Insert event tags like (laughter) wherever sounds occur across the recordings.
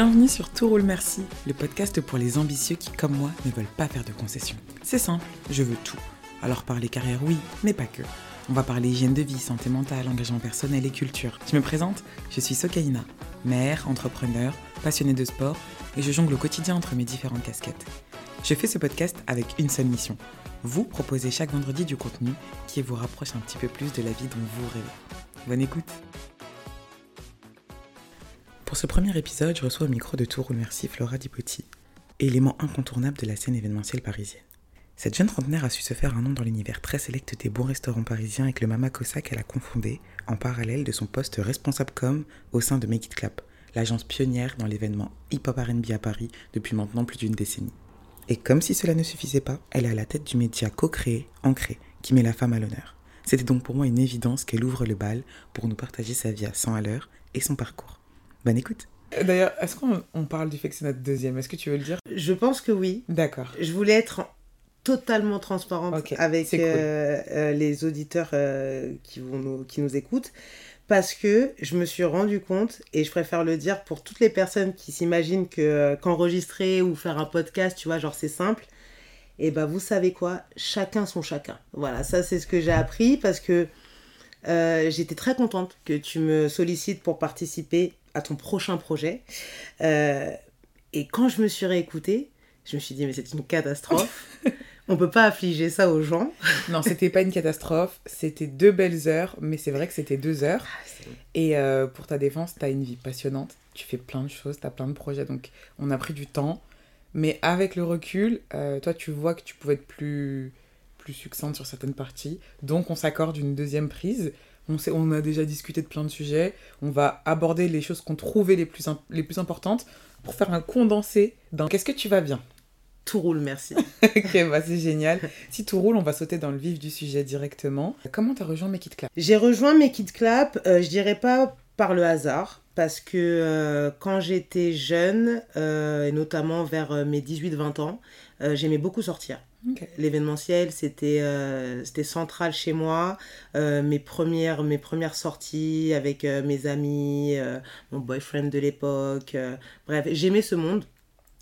Bienvenue sur Tout roule merci, le podcast pour les ambitieux qui, comme moi, ne veulent pas faire de concessions. C'est simple, je veux tout. Alors parler carrière, oui, mais pas que. On va parler hygiène de vie, santé mentale, engagement personnel et culture. Je me présente, je suis Sokaina, mère, entrepreneur, passionnée de sport, et je jongle au quotidien entre mes différentes casquettes. Je fais ce podcast avec une seule mission, vous proposer chaque vendredi du contenu qui vous rapproche un petit peu plus de la vie dont vous rêvez. Bonne écoute Pour ce premier épisode, je reçois au micro de Tour Merci Flora Dipotti, élément incontournable de la scène événementielle parisienne. Cette jeune trentenaire a su se faire un nom dans l'univers très sélect des bons restaurants parisiens avec le Mama Cosa qu'elle a confondé en parallèle de son poste responsable com au sein de Make It Clap, l'agence pionnière dans l'événement hip-hop R&B à Paris depuis maintenant plus d'une décennie. Et comme si cela ne suffisait pas, elle est à la tête du média co-créé, Ancré, qui met la femme à l'honneur. C'était donc pour moi une évidence qu'elle ouvre le bal pour nous partager sa vie à 100 à l'heure et son parcours. Bonne écoute. D'ailleurs, est-ce qu'on parle du fait que c'est notre deuxième? Est-ce que tu veux le dire? Je pense que oui. D'accord. Je voulais être totalement transparente avec euh, euh, les auditeurs euh, qui, vont nous, qui nous écoutent parce que je me suis rendu compte, et je préfère le dire pour toutes les personnes qui s'imaginent que qu'enregistrer ou faire un podcast, tu vois, genre c'est simple, et ben vous savez quoi, chacun son chacun. Voilà, ça c'est ce que j'ai appris parce que euh, j'étais très contente que tu me sollicites pour participer à ton prochain projet. Euh, et quand je me suis réécoutée, je me suis dit mais c'est une catastrophe. (laughs) On peut pas affliger ça aux gens. non, c'était pas une catastrophe. C'était deux belles heures, mais c'est vrai que c'était deux heures. Ah, et euh, pour ta défense, tu as une vie passionnante. Tu fais plein de choses, tu as plein de projets. Donc, on a pris du temps. Mais avec le recul, euh, toi, tu vois que tu pouvais être plus, plus succincte sur certaines parties. Donc, on s'accorde une deuxième prise. On, sait, on a déjà discuté de plein de sujets. On va aborder les choses qu'on trouvait les plus, les plus importantes pour faire un condensé dans Qu'est-ce que tu vas bien? Tout roule, merci. (laughs) ok, bah c'est génial. Si tout roule, on va sauter dans le vif du sujet directement. Comment tu as rejoint Make It Clap? J'ai rejoint Make It Clap, euh, je dirais pas par le hasard parce que euh, quand j'étais jeune, euh, et notamment vers mes 18-20 ans, j'aimais beaucoup sortir. L'événementiel, c'était c'était central chez moi. mes, premières, mes premières sorties avec mes amis, mon boyfriend de l'époque. bref, j'aimais ce monde.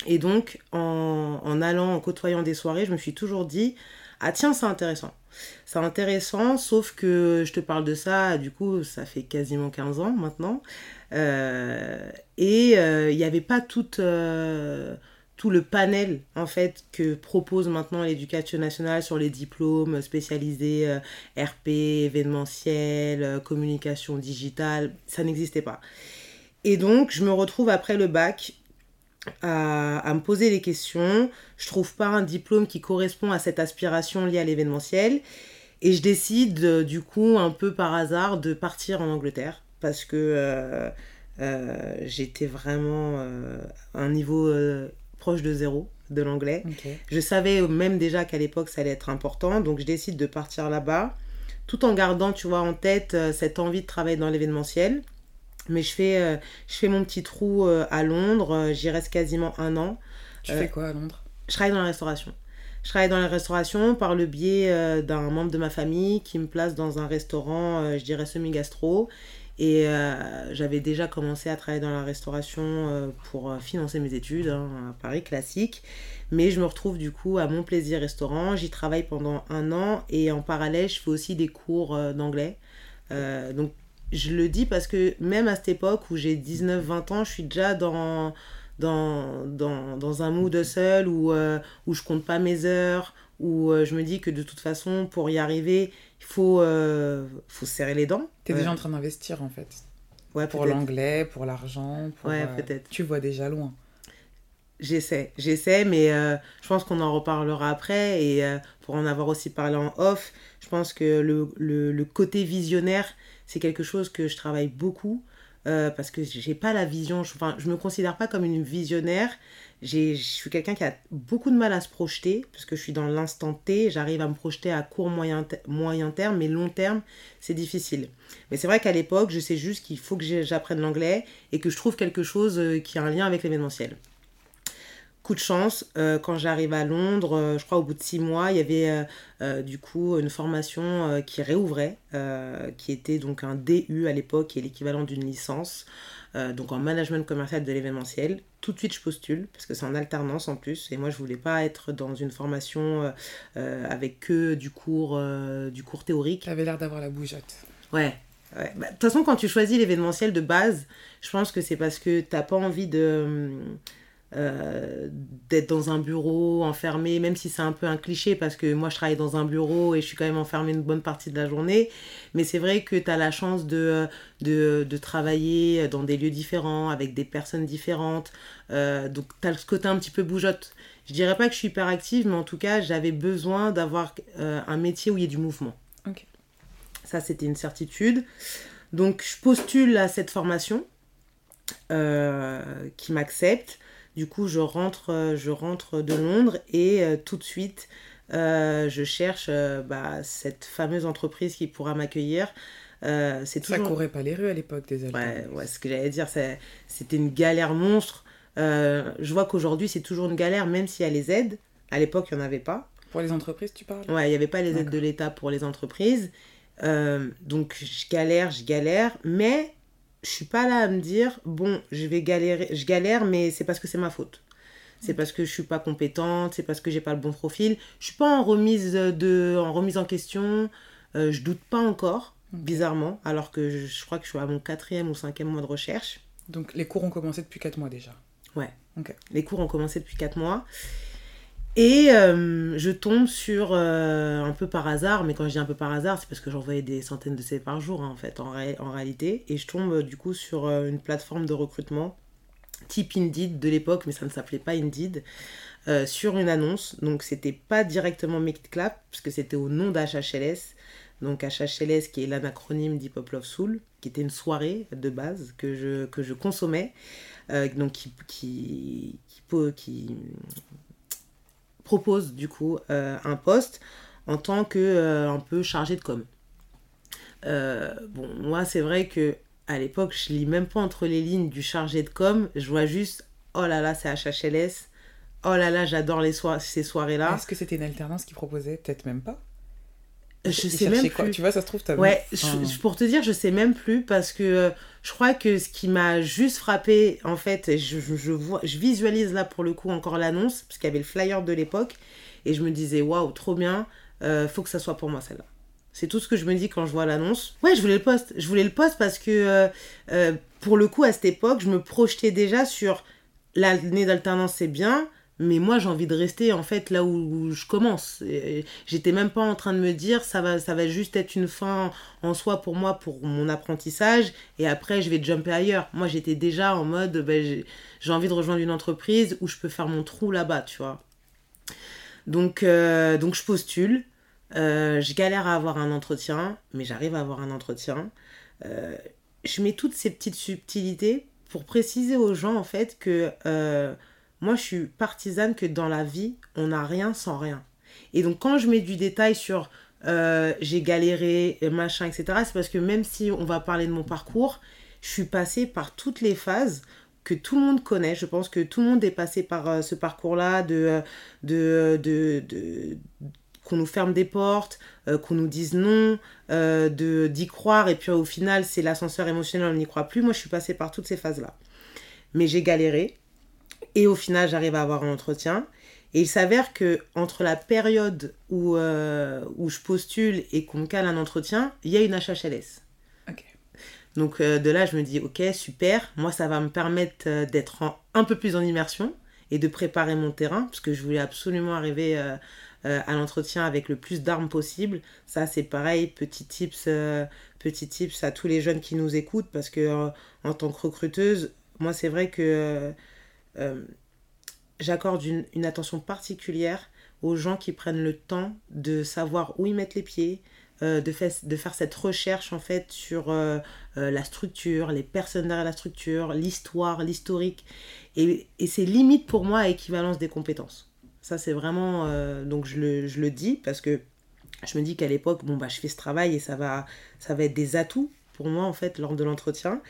Et donc, en, en allant, en côtoyant des soirées, je me suis toujours dit, ah tiens, c'est intéressant. C'est intéressant, sauf que je te parle de ça, du coup, ça fait quasiment 15 ans maintenant. Euh, et euh, il n'y avait pas tout, euh, tout le panel, en fait, que propose maintenant l'éducation nationale sur les diplômes spécialisés RP, événementiel, communication digitale. Ça n'existait pas. Et donc, je me retrouve après le bac à, me poser les questions. Je trouve pas un diplôme qui correspond à cette aspiration liée à l'événementiel. Et je décide, euh, du coup, un peu par hasard, de partir en Angleterre. Parce que euh, euh, j'étais vraiment à un niveau proche de zéro de l'anglais. Je savais même déjà qu'à l'époque, ça allait être important. Donc, je décide de partir là-bas. Tout en gardant, tu vois, en tête cette envie de travailler dans l'événementiel. Mais je fais, euh, je fais mon petit trou euh, à Londres. Euh, j'y reste quasiment un an. Tu fais quoi à Londres? Je travaille dans la restauration. Je travaille dans la restauration par le biais d'un membre de ma famille qui me place dans un restaurant, je dirais semi-gastro. Et j'avais déjà commencé à travailler dans la restauration pour financer mes études hein, à Paris, classique. Mais je me retrouve du coup à mon plaisir restaurant. J'y travaille pendant un an et en parallèle, je fais aussi des cours d'anglais. donc je le dis parce que même à cette époque où j'ai 19-20 ans, je suis déjà dans, dans, dans, dans un mood seul où, euh, où je compte pas mes heures, où euh, je me dis que de toute façon, pour y arriver, il faut, euh, faut serrer les dents. Tu es déjà en train d'investir en fait. Ouais, pour l'anglais, pour l'argent. Ouais, peut-être. Tu vois déjà loin. J'essaie, j'essaie, mais je pense qu'on en reparlera après. Et pour en avoir aussi parlé en off, je pense que le, le, le côté visionnaire, c'est quelque chose que je travaille beaucoup euh, parce que j'ai pas la vision, je, enfin, je me considère pas comme une visionnaire. Je suis quelqu'un qui a beaucoup de mal à se projeter parce que je suis dans l'instant T, j'arrive à me projeter à court, moyen, moyen terme, mais long terme, c'est difficile. Mais c'est vrai qu'à l'époque, je sais juste qu'il faut que j'apprenne l'anglais et que je trouve quelque chose euh, qui a un lien avec l'événementiel. Coup de chance, euh, quand j'arrive à Londres, euh, je crois au bout de six mois, il y avait euh, du coup une formation qui réouvrait, qui était donc un DU à l'époque, qui est l'équivalent d'une licence, donc en management commercial de l'événementiel. Tout de suite, je postule, parce que c'est en alternance en plus, et moi, je voulais pas être dans une formation avec que du cours, du cours théorique. Tu avais l'air d'avoir la bougeotte. Ouais, bah, de toute façon, quand tu choisis l'événementiel de base, je pense que c'est parce que tu n'as pas envie de euh, d'être dans un bureau enfermé, même si c'est un peu un cliché parce que moi je travaille dans un bureau et je suis quand même enfermé une bonne partie de la journée. Mais c'est vrai que tu as la chance de, de, de, travailler dans des lieux différents, avec des personnes différentes. Euh, donc tu as ce côté un petit peu bougeotte. Je dirais pas que je suis hyper active, mais en tout cas j'avais besoin d'avoir euh, un métier où il y ait du mouvement. Ça c'était une certitude. Donc je postule à cette formation qui m'accepte. Du coup, je rentre, euh, je rentre de Londres et euh, tout de suite, euh, je cherche bah, cette fameuse entreprise qui pourra m'accueillir. c'est toujours... Ça courait pas les rues à l'époque des Ouais, ouais, ce que j'allais dire, c'était une galère monstre. je vois qu'aujourd'hui, c'est toujours une galère, même s'il y a les aides. À l'époque, il n'y en avait pas. Pour les entreprises, tu parles? Ouais, il n'y avait pas les aides de l'État pour les entreprises. donc, je galère, je galère. Mais je suis pas là à me dire bon je vais galérer je galère mais c'est parce que c'est ma faute. C'est parce que je suis pas compétente c'est parce que j'ai pas le bon profil. Je suis pas en remise de en remise en question euh, je doute pas encore bizarrement alors que je, crois que je suis à mon quatrième ou cinquième mois de recherche. Donc les cours ont commencé depuis quatre mois déjà. Ouais. Les cours ont commencé depuis quatre mois et euh, je tombe sur, euh, un peu par hasard, mais quand je dis un peu par hasard, c'est parce que j'envoyais des centaines de CV par jour, hein, en fait, en, réalité. Et je tombe du coup sur euh, une plateforme de recrutement type Indeed de l'époque, mais ça ne s'appelait pas Indeed, sur une annonce. Donc c'était pas directement Make It Clap, puisque c'était au nom d'HHLS. Donc HHLS qui est l'anacronyme d'Hip Hop Love Soul, qui était une soirée de base que je, que je consommais, donc qui, qui propose du coup euh, un poste en tant que euh, un peu chargé de com. Euh, bon, moi c'est vrai que à l'époque je lis même pas entre les lignes du chargé de com, je vois juste oh là là c'est HHLS, oh là là j'adore les ces soirées là. Est-ce que c'était une alternance qui proposait Peut-être même pas je sais même quoi Tu vois, ça se trouve, as Ouais, pour te dire, je sais même plus parce que euh, je crois que ce qui m'a juste frappé, en fait, je, je, vois, je visualise là pour le coup encore l'annonce, parce qu'il y avait le flyer de l'époque, et je me disais, waouh, trop bien, euh, faut que ça soit pour moi celle-là. C'est tout ce que je me dis quand je vois l'annonce. Ouais, je voulais le poste. Je voulais le poste parce que, euh, pour le coup, à cette époque, je me projetais déjà sur l'année d'alternance, c'est bien, mais moi j'ai envie de rester en fait là où, je commence. J'étais même pas en train de me dire ça va ça va juste être une fin en soi pour moi pour mon apprentissage et après je vais jumper ailleurs. Moi j'étais déjà en mode ben, j'ai envie de rejoindre une entreprise où je peux faire mon trou là-bas tu vois. Donc euh, donc je postule. Euh, je galère à avoir un entretien mais j'arrive à avoir un entretien. Euh, je mets toutes ces petites subtilités pour préciser aux gens en fait que moi, je suis partisane que dans la vie, on n'a rien sans rien. Et donc, quand je mets du détail sur euh, j'ai galéré, machin, etc., c'est parce que même si on va parler de mon parcours, je suis passée par toutes les phases que tout le monde connaît. Je pense que tout le monde est passé par euh, ce parcours-là de, de, de, qu'on nous ferme des portes, euh, qu'on nous dise non, de d'y croire, et puis au final, c'est l'ascenseur émotionnel, on n'y croit plus. Moi, je suis passée par toutes ces phases-là. Mais j'ai galéré, et au final, j'arrive à avoir un entretien. Et il s'avère que entre la période où, euh, où je postule et qu'on me cale un entretien, il y a une HHLS. Donc euh, de là, je me dis, ok, super, moi ça va me permettre euh, d'être un peu plus en immersion et de préparer mon terrain, parce que je voulais absolument arriver à l'entretien avec le plus d'armes possible. Ça, c'est pareil, petit tips, petit tips à tous les jeunes qui nous écoutent, parce que en tant que recruteuse, moi c'est vrai que euh, j'accorde une, attention particulière aux gens qui prennent le temps de savoir où ils mettent les pieds, euh, de, faire cette recherche en fait sur euh, la structure, les personnes derrière la structure, l'histoire, l'historique. Et, et c'est limite pour moi à équivalence des compétences. Ça c'est vraiment... donc je le, je le, dis parce que je me dis qu'à l'époque, bon bah je fais ce travail et ça va, ça va être des atouts pour moi en fait lors de l'entretien.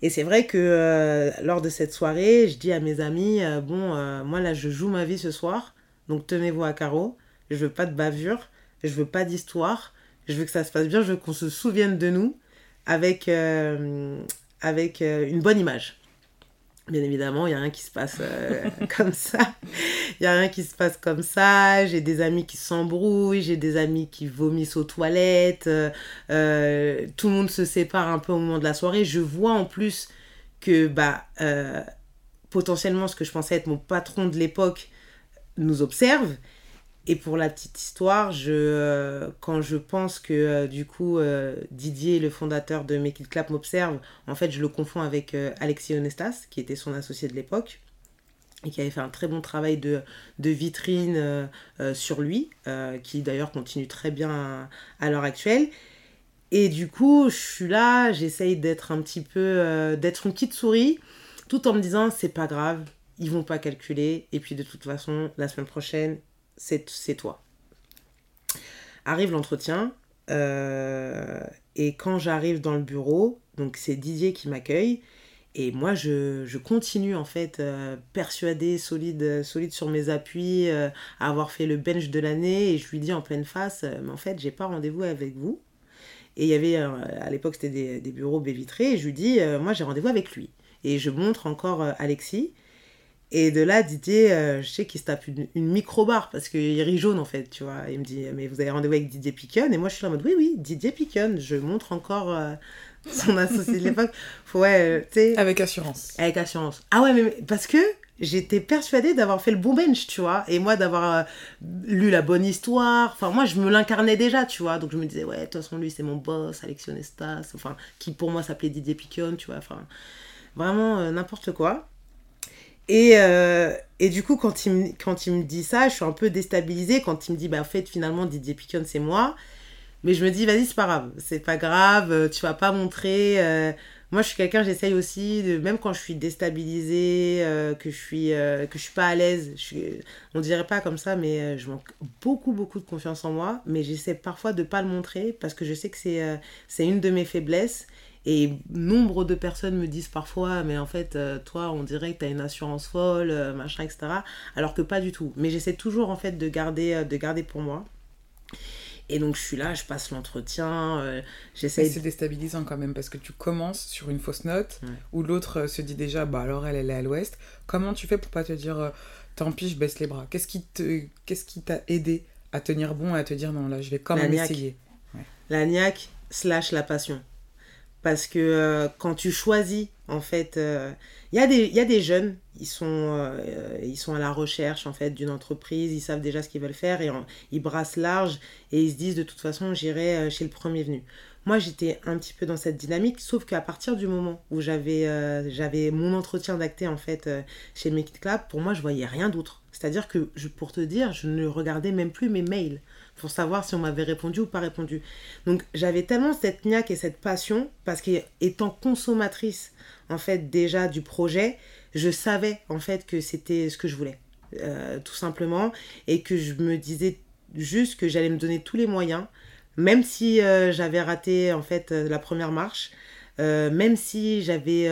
Et c'est vrai que lors de cette soirée, je dis à mes amis, bon, moi là, je joue ma vie ce soir, donc tenez-vous à carreau, je veux pas de bavure, je veux pas d'histoire, je veux que ça se passe bien, je veux qu'on se souvienne de nous avec, avec une bonne image. Bien évidemment, il n'y a rien qui se passe euh, (laughs) comme ça. Il n'y a rien qui se passe comme ça. J'ai des amis qui s'embrouillent, j'ai des amis qui vomissent aux toilettes. Euh, euh, tout le monde se sépare un peu au moment de la soirée. Je vois en plus que bah, potentiellement ce que je pensais être mon patron de l'époque nous observe et pour la petite histoire, je, euh, quand je pense que euh, du coup euh, Didier, le fondateur de Make It Clap, m'observe, en fait je le confonds avec Alexis Onestas, qui était son associé de l'époque et qui avait fait un très bon travail de, vitrine sur lui, qui d'ailleurs continue très bien à, l'heure actuelle. Et du coup, je suis là, j'essaye d'être un petit peu, d'être une petite souris, tout en me disant c'est pas grave, ils vont pas calculer, et puis de toute façon, la semaine prochaine, c'est toi. Arrive l'entretien, euh, et quand j'arrive dans le bureau, donc c'est Didier qui m'accueille, et moi je, continue en fait euh, persuadé, solide, solide sur mes appuis, euh, à avoir fait le bench de l'année, et je lui dis en pleine face, mais en fait j'ai pas rendez-vous avec vous. Et il y avait, à l'époque c'était des, bureaux baie vitrés, et je lui dis, moi j'ai rendez-vous avec lui. Et je montre encore Alexis, et de là, Didier, euh, je sais qu'il se tape une, micro-barre parce qu'il rit jaune en fait, tu vois. Il me dit, mais vous avez rendez-vous avec Didier Piquon Et moi, je suis en mode, oui, oui, Didier Piquon. Je montre encore euh, (laughs) son associé de l'époque. Ouais, euh, tu sais. Avec assurance. Avec assurance. Ah ouais, mais parce que j'étais persuadée d'avoir fait le bon bench, tu vois. Et moi, d'avoir lu la bonne histoire. Enfin, moi, je me l'incarnais déjà, tu vois. Donc, je me disais, ouais, de toute façon, lui, c'est mon boss, Alexis Onestas. Enfin, qui pour moi s'appelait Didier Piquon, tu vois. Enfin, vraiment n'importe quoi. Et, euh, et du coup, quand il, me, quand il me dit ça, je suis un peu déstabilisée. Quand il me dit, bah, en fait, finalement, Didier Picon, c'est moi. Mais je me dis, vas-y, c'est pas grave. C'est pas grave, euh, tu vas pas montrer. Euh, moi, je suis quelqu'un, j'essaye aussi, de, même quand je suis déstabilisée, que, je suis, que je suis pas à l'aise, je on dirait pas comme ça, mais je manque beaucoup, beaucoup de confiance en moi. Mais j'essaie parfois de pas le montrer parce que je sais que c'est c'est une de mes faiblesses. Et nombre de personnes me disent parfois, mais en fait, euh, toi, on dirait que tu as une assurance folle, euh, machin, etc. Alors que pas du tout. Mais j'essaie toujours, en fait, de garder, euh, de garder pour moi. Et donc, je suis là, je passe l'entretien, j'essaie... C'est déstabilisant quand même, parce que tu commences sur une fausse note, où l'autre se dit déjà, bah alors elle, elle est à l'ouest. Comment tu fais pour pas te dire, tant pis, je baisse les bras? Qu'est-ce qui te, qu'est-ce qui t'a aidé à tenir bon et à te dire, non, là, je vais quand même essayer? La niaque slash la passion. Parce que euh, quand tu choisis, en fait, il euh, y, a des, y a des jeunes, ils sont, euh, ils sont à la recherche, en fait, d'une entreprise, ils savent déjà ce qu'ils veulent faire et ils brassent large et ils se disent, de toute façon, j'irai chez le premier venu. Moi, j'étais un petit peu dans cette dynamique, sauf qu'à partir du moment où j'avais j'avais mon entretien d'acté, en fait, chez Make It Club, pour moi, je voyais rien d'autre. C'est-à-dire que, pour te dire, je ne regardais même plus mes mails pour savoir si on m'avait répondu ou pas répondu. Donc j'avais tellement cette niaque et cette passion parce qu'étant consommatrice en fait déjà du projet, je savais en fait que c'était ce que je voulais. Euh, tout simplement et que je me disais juste que j'allais me donner tous les moyens même si euh, j'avais raté en fait euh, la première marche même si j'avais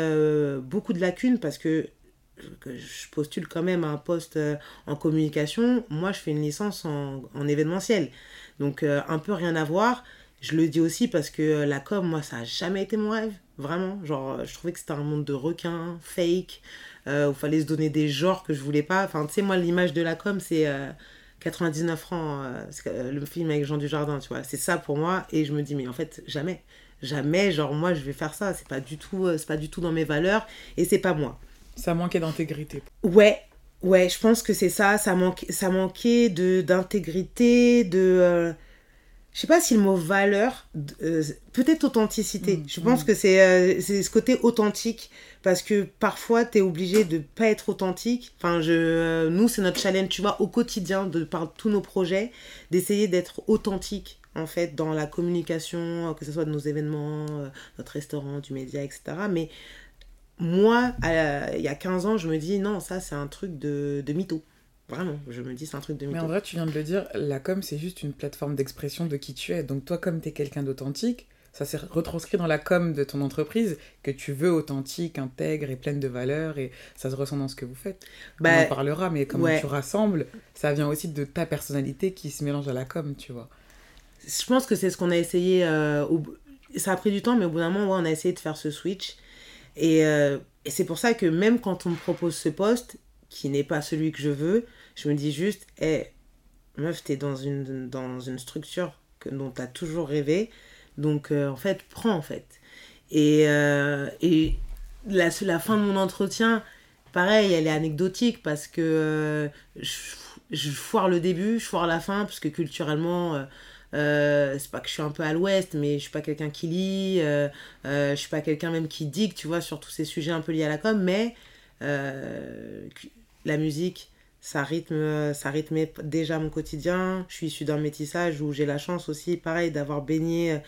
beaucoup de lacunes parce que que je postule quand même à un poste euh, en communication, moi je fais une licence en, en événementiel. Donc euh, un peu rien à voir. Je le dis aussi parce que euh, la com, moi, ça n'a jamais été mon rêve. Vraiment. Genre, je trouvais que c'était un monde de requins, fake, où il fallait se donner des genres que je voulais pas. Enfin, tu sais, moi, l'image de la com, c'est 99 francs, le film avec Jean Dujardin, tu vois. C'est ça pour moi. Et je me dis, mais en fait, jamais. Jamais, genre, moi, je vais faire ça. C'est pas du tout, c'est pas du tout dans mes valeurs. Et c'est pas moi. Ça manquait d'intégrité. Ouais, ouais, je pense que c'est ça. Ça, manquait, ça manquait de, d'intégrité, de. Euh, je sais pas si le mot valeur, euh, peut-être authenticité. Mm, je pense mm. que c'est, euh, c'est ce côté authentique parce que parfois tu es obligé de pas être authentique. Enfin, je, nous, c'est notre challenge, tu vois, au quotidien, de par tous nos projets, d'essayer d'être authentique en fait dans la communication, que ce soit de nos événements, notre restaurant, du média, etc. Mais moi, il y a 15 ans, je me dis non, ça c'est un truc de, de mytho. Vraiment, je me dis c'est un truc de mytho. Mais en vrai, tu viens de le dire, la com c'est juste une plateforme d'expression de qui tu es. Donc toi, comme tu es quelqu'un d'authentique, ça s'est retranscrit dans la com de ton entreprise que tu veux authentique, intègre et pleine de valeurs et ça se ressent dans ce que vous faites. Bah, On en parlera, mais comment tu rassembles, ça vient aussi de ta personnalité qui se mélange à la com, tu vois. Je pense que c'est ce qu'on a essayé. Euh, ça a pris du temps, mais au bout d'un moment, on a essayé de faire ce switch. Et, euh, et c'est pour ça que même quand on me propose ce poste, qui n'est pas celui que je veux, je me dis juste, hey, meuf, t'es dans une, dans une structure que, dont t'as toujours rêvé donc, euh, en fait, prends, en fait. Et, euh, et la, la, fin de mon entretien, pareil, elle est anecdotique parce que euh, je, foire le début, je foire la fin, parce que culturellement, c'est pas que je suis un peu à l'ouest, mais je suis pas quelqu'un qui lit, je suis pas quelqu'un même qui digue, tu vois, sur tous ces sujets un peu liés à la com, mais la musique, ça rythme ça rythmait déjà mon quotidien. Je suis issue d'un métissage où j'ai la chance aussi pareil d'avoir baigné euh,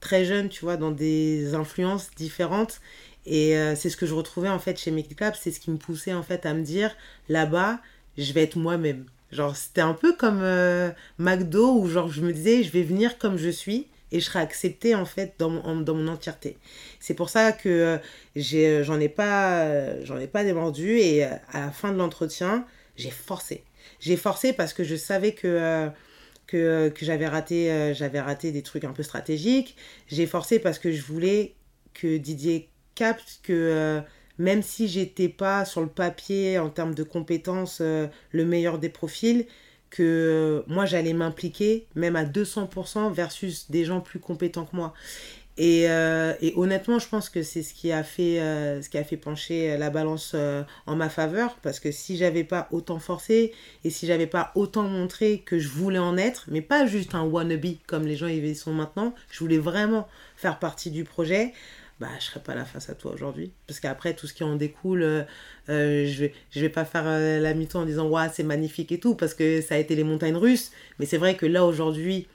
très jeune tu vois dans des influences différentes. Et euh, c'est ce que je retrouvais en fait chez Make Club c'est ce qui me poussait en fait à me dire là-bas je vais être moi-même genre c'était un peu comme euh, McDo où genre je me disais je vais venir comme je suis et je serai acceptée en fait dans mon, dans mon entièreté. C'est pour ça que j'ai j'en ai pas j'en ai pas démordu et à la fin de l'entretien, j'ai forcé. J'ai forcé parce que je savais que, euh, que, que j'avais raté, euh, j'avais raté des trucs un peu stratégiques. J'ai forcé parce que je voulais que Didier capte que euh, même si j'étais pas sur le papier en termes de compétences le meilleur des profils, que moi j'allais m'impliquer même à 200% versus des gens plus compétents que moi. Et, euh, et, honnêtement, je pense que c'est ce qui a fait, euh, pencher la balance euh, en ma faveur. Parce que si j'avais pas autant forcé et si j'avais pas autant montré que je voulais en être, mais pas juste un wannabe comme les gens y sont maintenant, je voulais vraiment faire partie du projet. Bah, je serais pas là face à toi aujourd'hui. Parce qu'après, tout ce qui en découle, je vais, je vais pas faire la mi-temps en disant, ouais, c'est magnifique et tout, parce que ça a été les montagnes russes. Mais c'est vrai que là, aujourd'hui,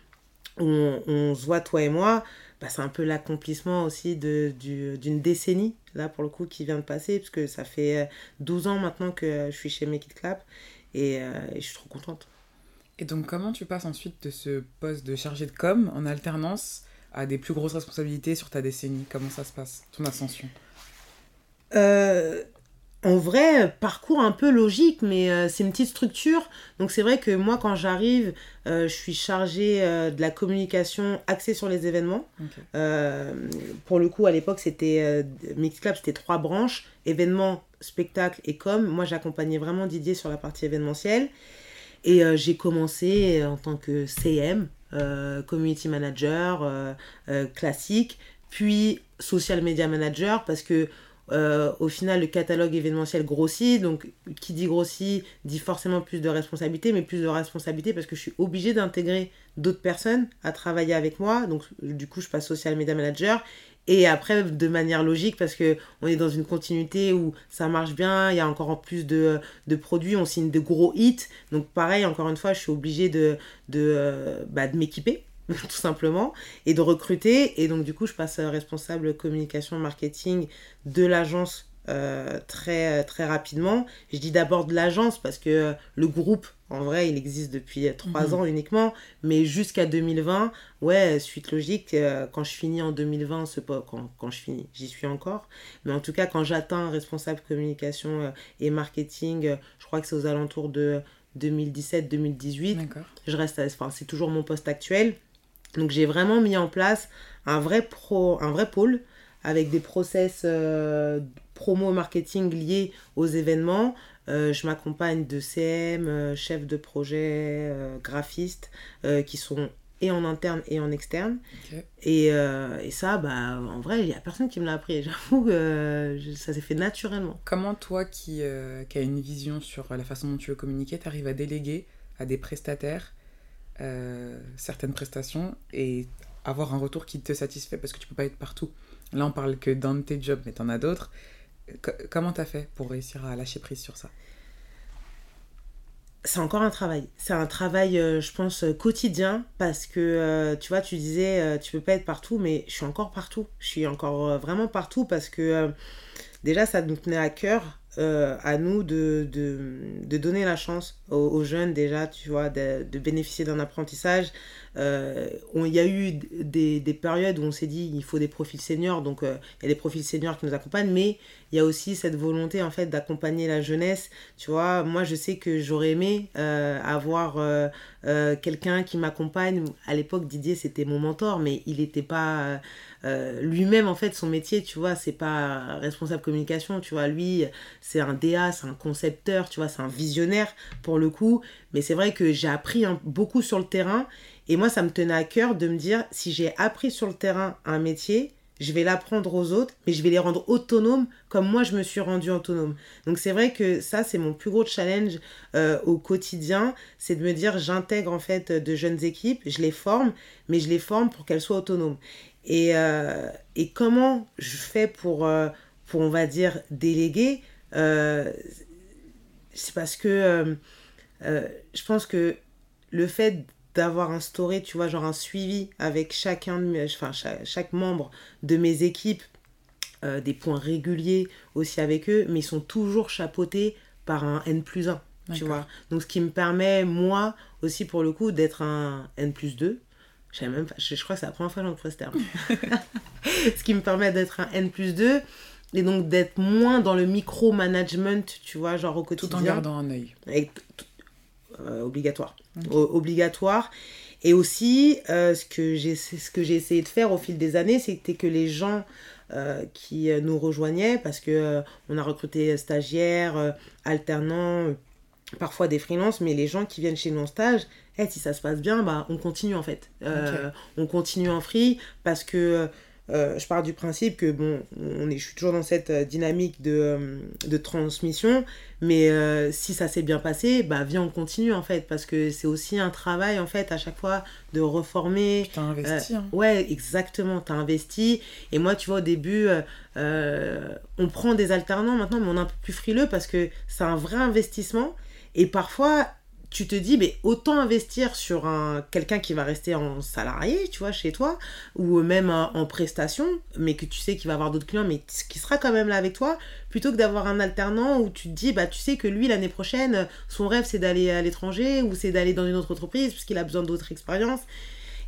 on, on se voit, toi et moi, bah, c'est un peu l'accomplissement aussi d'une décennie, là pour le coup, qui vient de passer, puisque ça fait 12 euh, ans maintenant que je suis chez Make It Clap et, euh, et je suis trop contente. Et donc, comment tu passes ensuite de ce poste de chargé de com en alternance à des plus grosses responsabilités sur ta décennie Comment ça se passe, ton ascension? Euh, en vrai, parcours un peu logique, mais euh, c'est une petite structure. Donc c'est vrai que moi, quand j'arrive, euh, je suis chargée de la communication axée sur les événements. pour le coup, à l'époque, c'était Mix Club, c'était trois branches, événements, spectacles et com. Moi, j'accompagnais vraiment Didier sur la partie événementielle. Et j'ai commencé en tant que CM, Community Manager, classique, puis Social Media Manager, parce que euh, au final, le catalogue événementiel grossit. Donc, qui dit grossit dit forcément plus de responsabilités, mais plus de responsabilités parce que je suis obligée d'intégrer d'autres personnes à travailler avec moi. Donc, du coup, je passe social media manager. Et après, de manière logique, parce que on est dans une continuité où ça marche bien, il y a encore plus de, produits, on signe de gros hits. Donc, pareil, encore une fois, je suis obligée de, de, euh, bah, de m'équiper (laughs) tout simplement, et de recruter. Et donc, du coup, je passe responsable communication marketing de l'agence euh, très, très rapidement. Je dis d'abord de l'agence parce que le groupe, en vrai, il existe depuis trois mhm. ans uniquement, mais jusqu'à 2020, ouais, suite logique, euh, quand je finis en 2020, c'est pas quand, quand je finis, j'y suis encore, mais en tout cas, quand j'atteins responsable communication euh, et marketing, je crois que c'est aux alentours de 2017-2018, je reste, enfin, c'est toujours mon poste actuel. Donc j'ai vraiment mis en place un vrai, pro, un vrai pôle avec des process euh, promo marketing liés aux événements. Euh, je m'accompagne de CM, euh, chefs de projet, graphistes qui sont et en interne et en externe. Et, et, ça, bah, en vrai, il n'y a personne qui me l'a appris. (laughs) J'avoue que ça s'est fait naturellement. Comment toi qui, qui as une vision sur la façon dont tu veux communiquer, tu arrives à déléguer à des prestataires euh, certaines prestations et avoir un retour qui te satisfait? Parce que tu peux pas être partout. Là, on parle que dans tes jobs, mais tu en as d'autres. Comment tu as fait pour réussir à lâcher prise sur ça? C'est encore un travail. C'est un travail, euh, je pense, quotidien parce que, euh, tu vois, tu disais, tu peux pas être partout, mais je suis encore partout. Je suis encore vraiment partout parce que, déjà, ça nous tenait à cœur euh, à nous de, donner la chance aux, jeunes déjà, tu vois, de bénéficier d'un apprentissage. Euh, il y a eu des, des, périodes où on s'est dit il faut des profils seniors, donc euh, il y a des profils seniors qui nous accompagnent, mais il y a aussi cette volonté en fait d'accompagner la jeunesse. Tu vois, moi je sais que j'aurais aimé avoir quelqu'un qui m'accompagne. À l'époque, Didier c'était mon mentor, mais il n'était pas euh, lui-même, en fait, son métier, tu vois, c'est pas responsable communication, tu vois. Lui, c'est un DA, c'est un concepteur, tu vois, c'est un visionnaire pour le coup. Mais c'est vrai que j'ai appris beaucoup sur le terrain. Et moi, ça me tenait à cœur de me dire, si j'ai appris sur le terrain un métier, je vais l'apprendre aux autres, mais je vais les rendre autonomes comme moi je me suis rendu autonome. Donc c'est vrai que ça, c'est mon plus gros challenge euh, au quotidien, c'est de me dire j'intègre en fait de jeunes équipes, je les forme, mais je les forme pour qu'elles soient autonomes. Et, euh, comment je fais pour, euh, pour on va dire, déléguer C'est parce que je pense que le fait d'avoir instauré, tu vois, genre un suivi avec chacun de mes, enfin, chaque, membre de mes équipes, des points réguliers aussi avec eux, mais ils sont toujours chapeautés par un N plus 1, tu vois. Donc, ce qui me permet, moi, aussi pour le coup, d'être un N plus 2, je, même je, crois que c'est la première fois que j'emploie ce terme. (laughs) (laughs) ce qui me permet d'être un N plus 2 et donc d'être moins dans le micro-management, tu vois, genre au quotidien. Tout en gardant un œil. Euh, obligatoire. obligatoire. Et aussi, euh, ce que j'ai essayé de faire au fil des années, c'était que les gens euh, qui nous rejoignaient, parce que on a recruté stagiaires, alternants, parfois des freelances, mais les gens qui viennent chez nous en stage, hey, si ça se passe bien, bah, on continue en fait. Euh, on continue en free parce que euh, je pars du principe que, bon, on est, je suis toujours dans cette euh, dynamique de, de transmission, mais si ça s'est bien passé, bah viens, on continue en fait, parce que c'est aussi un travail en fait à chaque fois de reformer. Tu as investi. Hein. Ouais, exactement, tu as investi. Et moi, tu vois, au début, on prend des alternants maintenant, mais on est un peu plus frileux parce que c'est un vrai investissement. Et parfois, tu te dis, mais autant investir sur un, quelqu'un qui va rester en salarié, tu vois, chez toi, ou même en, prestation, mais que tu sais qu'il va avoir d'autres clients, mais qui sera quand même là avec toi, plutôt que d'avoir un alternant où tu te dis, bah, tu sais que lui, l'année prochaine, son rêve, c'est d'aller à l'étranger, ou c'est d'aller dans une autre entreprise, puisqu'il a besoin d'autres expériences.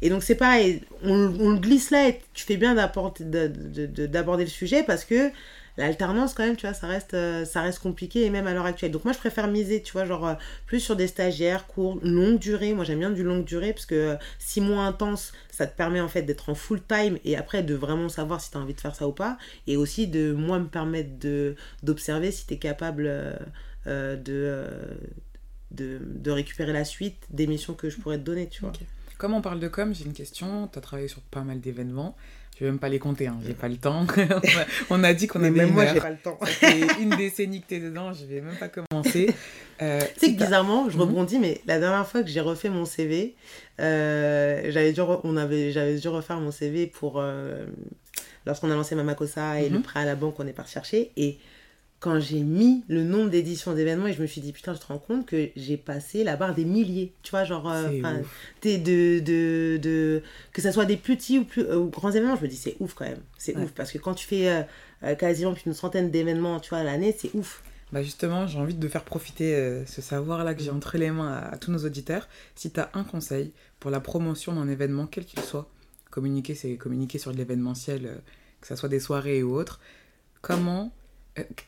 Et donc, c'est pareil, on, on, le glisse là, et tu fais bien d'aborder le sujet, parce que l'alternance quand même tu vois ça reste euh, ça reste compliqué et même à l'heure actuelle. Donc moi je préfère miser tu vois genre euh, plus sur des stagiaires courts longue durée. Moi j'aime bien du longue durée parce que euh, six mois intenses ça te permet en fait d'être en full time et après de vraiment savoir si tu as envie de faire ça ou pas et aussi de moi me permettre de d'observer si tu es capable de, de, récupérer la suite des missions que je pourrais te donner tu vois. Comme on parle de com j'ai une question. Tu as travaillé sur pas mal d'événements je vais même pas les compter, hein. j'ai pas le temps. (laughs) on a dit qu'on avait même moi, j'ai pas le temps. une décennie que tu es dedans, je vais même pas commencer. Euh, tu sais que bizarrement, je mhm. rebondis, mais la dernière fois que j'ai refait mon CV, euh, j'avais dû, on avait, j'avais dû refaire mon CV pour euh, lorsqu'on a lancé Mamakosa et le mhm. prêt à la banque qu'on est parti chercher. Et quand j'ai mis le nombre d'éditions d'événements et je me suis dit putain je te rends compte que j'ai passé la barre des milliers. Tu vois genre euh, de, de, de, que ça soit des petits ou, plus, euh, grands événements je me dis c'est ouf quand même. C'est ouf parce que quand tu fais euh, quasiment une centaine d'événements tu vois à l'année c'est ouf. Bah justement j'ai envie de faire profiter ce savoir là que j'ai entre les mains à, tous nos auditeurs. Si tu as un conseil pour la promotion d'un événement quel qu'il soit communiquer c'est communiquer sur de l'événementiel que ce soit des soirées ou autres comment euh,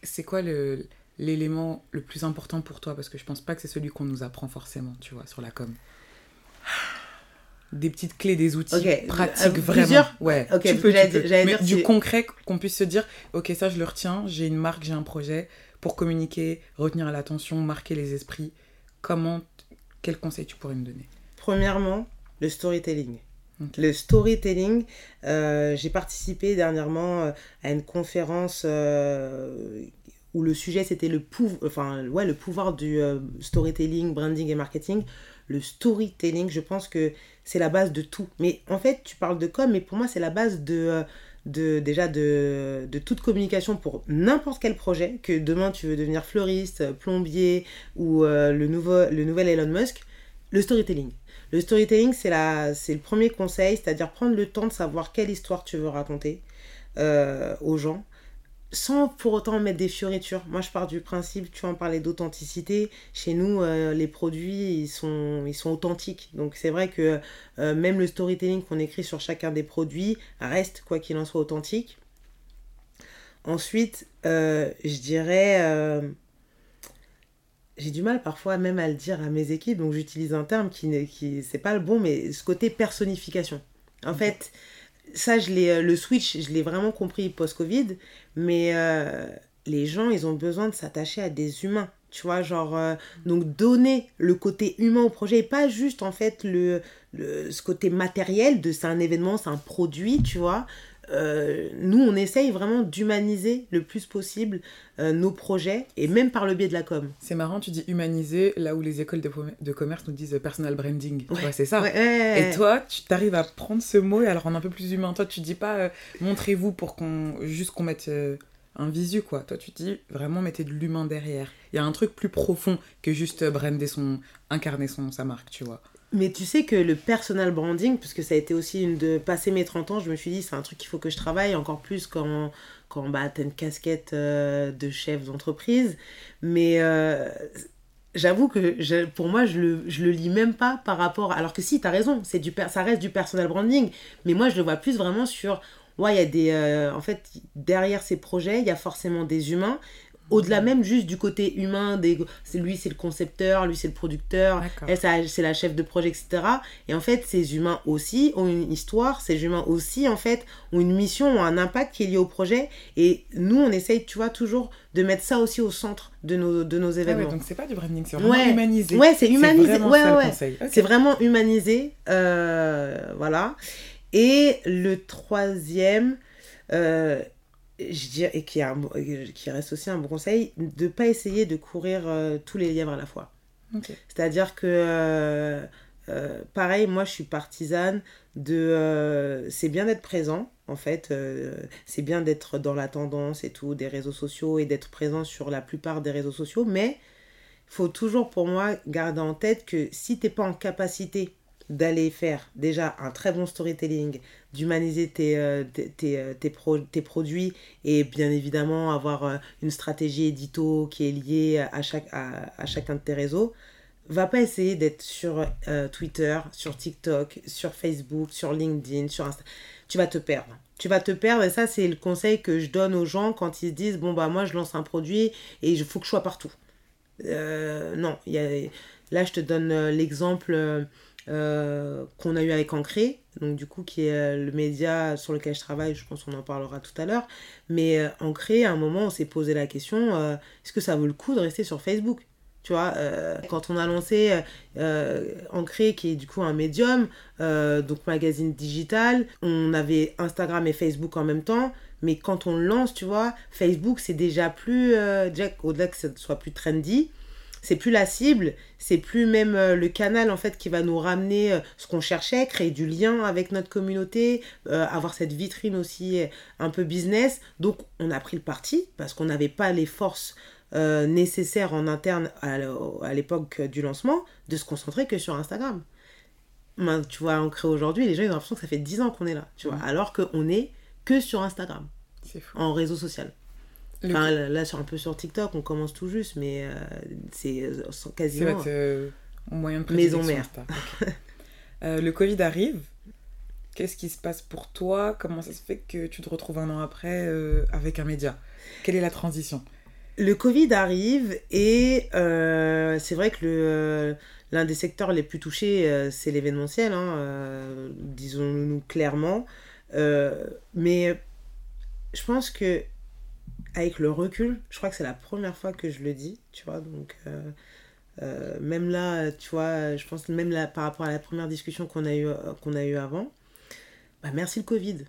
c'est quoi l'élément le plus important pour toi? Parce que je pense pas que c'est celui qu'on nous apprend forcément, tu vois, sur la com. Des petites clés, des outils pratiques, euh, vraiment. Ouais, tu peux, Mais du concret, qu'on puisse se dire, ok, ça je le retiens, j'ai une marque, j'ai un projet, pour communiquer, retenir l'attention, marquer les esprits. Comment, quel conseil tu pourrais me donner? Premièrement, le storytelling. Le storytelling, euh, j'ai participé dernièrement euh, à une conférence euh, où le sujet c'était le, enfin, ouais, le pouvoir du storytelling, branding et marketing. Le storytelling, je pense que c'est la base de tout. Mais en fait, tu parles de com, mais pour moi, c'est la base de, de déjà de, de, toute communication pour n'importe quel projet. Que demain, tu veux devenir fleuriste, plombier ou le, nouveau, le nouvel Elon Musk. Le storytelling. Le storytelling, c'est, le premier conseil, c'est-à-dire prendre le temps de savoir quelle histoire tu veux raconter euh, aux gens. sans pour autant mettre des fioritures. Moi, je pars du principe, tu en parlais d'authenticité. Chez nous, euh, les produits, ils sont, ils sont authentiques. Donc, c'est vrai que euh, même le storytelling qu'on écrit sur chacun des produits reste, quoi qu'il en soit, authentique. Ensuite, je dirais... j'ai du mal parfois même à le dire à mes équipes, donc j'utilise un terme qui n'est qui, c'est pas le bon, mais ce côté personnification. En fait, ça, je l'ai, le switch, je l'ai vraiment compris post-Covid, mais euh, les gens, ils ont besoin de s'attacher à des humains. Tu vois, genre, euh, donc donner le côté humain au projet et pas juste en fait le, le ce côté matériel de c'est un événement, c'est un produit, tu vois. Euh, nous, on essaye vraiment d'humaniser le plus possible nos projets et même par le biais de la com. C'est marrant, tu dis humaniser là où les écoles de, commerce nous disent personal branding. Ouais, c'est ça. et toi, tu t'arrives à prendre ce mot et à le rendre un peu plus humain. Toi, tu dis pas montrez-vous pour qu'on juste qu'on mette un visu, quoi. Toi, tu dis vraiment mettez de l'humain derrière. Il y a un truc plus profond que juste brander son, incarner son, sa marque, tu vois. Mais tu sais que le personal branding, puisque ça a été aussi une de passer mes 30 ans, je me suis dit c'est un truc qu'il faut que je travaille encore plus quand, quand bah, tu as une casquette euh, de chef d'entreprise. Mais euh, j'avoue que pour moi, je le, je le lis même pas par rapport. Alors que si, tu as raison, c'est du, ça reste du personal branding. Mais moi, je le vois plus vraiment sur ouais, il y a des. Euh, en fait, derrière ces projets, il y a forcément des humains. Au-delà même juste du côté humain, des, lui c'est le concepteur, lui c'est le producteur, elle c'est la chef de projet, etc. Et en fait, ces humains aussi ont une histoire, ces humains aussi en fait ont une mission, ont un impact qui est lié au projet. Et nous, on essaye, tu vois, toujours de mettre ça aussi au centre de nos, de nos ah événements. donc c'est pas du branding, c'est vraiment humanisé. Ouais, c'est humanisé. Ouais, ouais, C'est vraiment humanisé. Euh, voilà. Et le troisième, euh, je dirais, et qui, qui, reste aussi un bon conseil, de ne pas essayer de courir euh, tous les lièvres à la fois. C'est-à-dire que, euh, pareil, moi je suis partisane de... c'est bien d'être présent, en fait, c'est bien d'être dans la tendance et tout, des réseaux sociaux et d'être présent sur la plupart des réseaux sociaux, mais il faut toujours pour moi garder en tête que si tu n'es pas en capacité d'aller faire déjà un très bon storytelling, d'humaniser tes, euh, tes, euh, tes, tes, produits et bien évidemment avoir euh, une stratégie édito qui est liée à, chaque, à, à chacun de tes réseaux, va pas essayer d'être sur Twitter, sur TikTok, sur Facebook, sur LinkedIn, sur Insta. Tu vas te perdre. Tu vas te perdre et ça c'est le conseil que je donne aux gens quand ils se disent bon bah moi je lance un produit et il faut que je sois partout. non, y a, là je te donne l'exemple euh, qu'on a eu avec Ancré, donc du coup qui est euh, le média sur lequel je travaille, je pense qu'on en parlera tout à l'heure. Mais euh, Ancré, à un moment, on s'est posé la question, est-ce que ça vaut le coup de rester sur Facebook? Tu vois, quand on a lancé Ancré, qui est du coup un médium, donc magazine digital, on avait Instagram et Facebook en même temps, mais quand on lance, tu vois, Facebook, c'est déjà plus, déjà, au-delà que ce soit plus trendy, c'est plus la cible, c'est plus même euh, le canal en fait qui va nous ramener euh, ce qu'on cherchait, créer du lien avec notre communauté, euh, avoir cette vitrine aussi un peu business. Donc on a pris le parti parce qu'on n'avait pas les forces nécessaires en interne à, l'époque du lancement de se concentrer que sur Instagram. tu vois, on crée aujourd'hui, les gens ils ont l'impression que ça fait 10 ans qu'on est là, tu vois, alors qu'on est que sur Instagram, en réseau social. Enfin, là, sur un peu sur TikTok, on commence tout juste, mais euh, c'est euh, quasiment. C'est euh, moyen de Maison mère. le Covid arrive. Qu'est-ce qui se passe pour toi? Comment ça se fait que tu te retrouves un an après avec un média? Quelle est la transition? Le Covid arrive et c'est vrai que le l'un des secteurs les plus touchés, c'est l'événementiel, hein, disons-nous clairement. mais je pense que avec le recul, je crois que c'est la première fois que je le dis, tu vois, donc euh, euh, même là, tu vois, je pense même là, par rapport à la première discussion qu'on a eu avant, bah merci le Covid.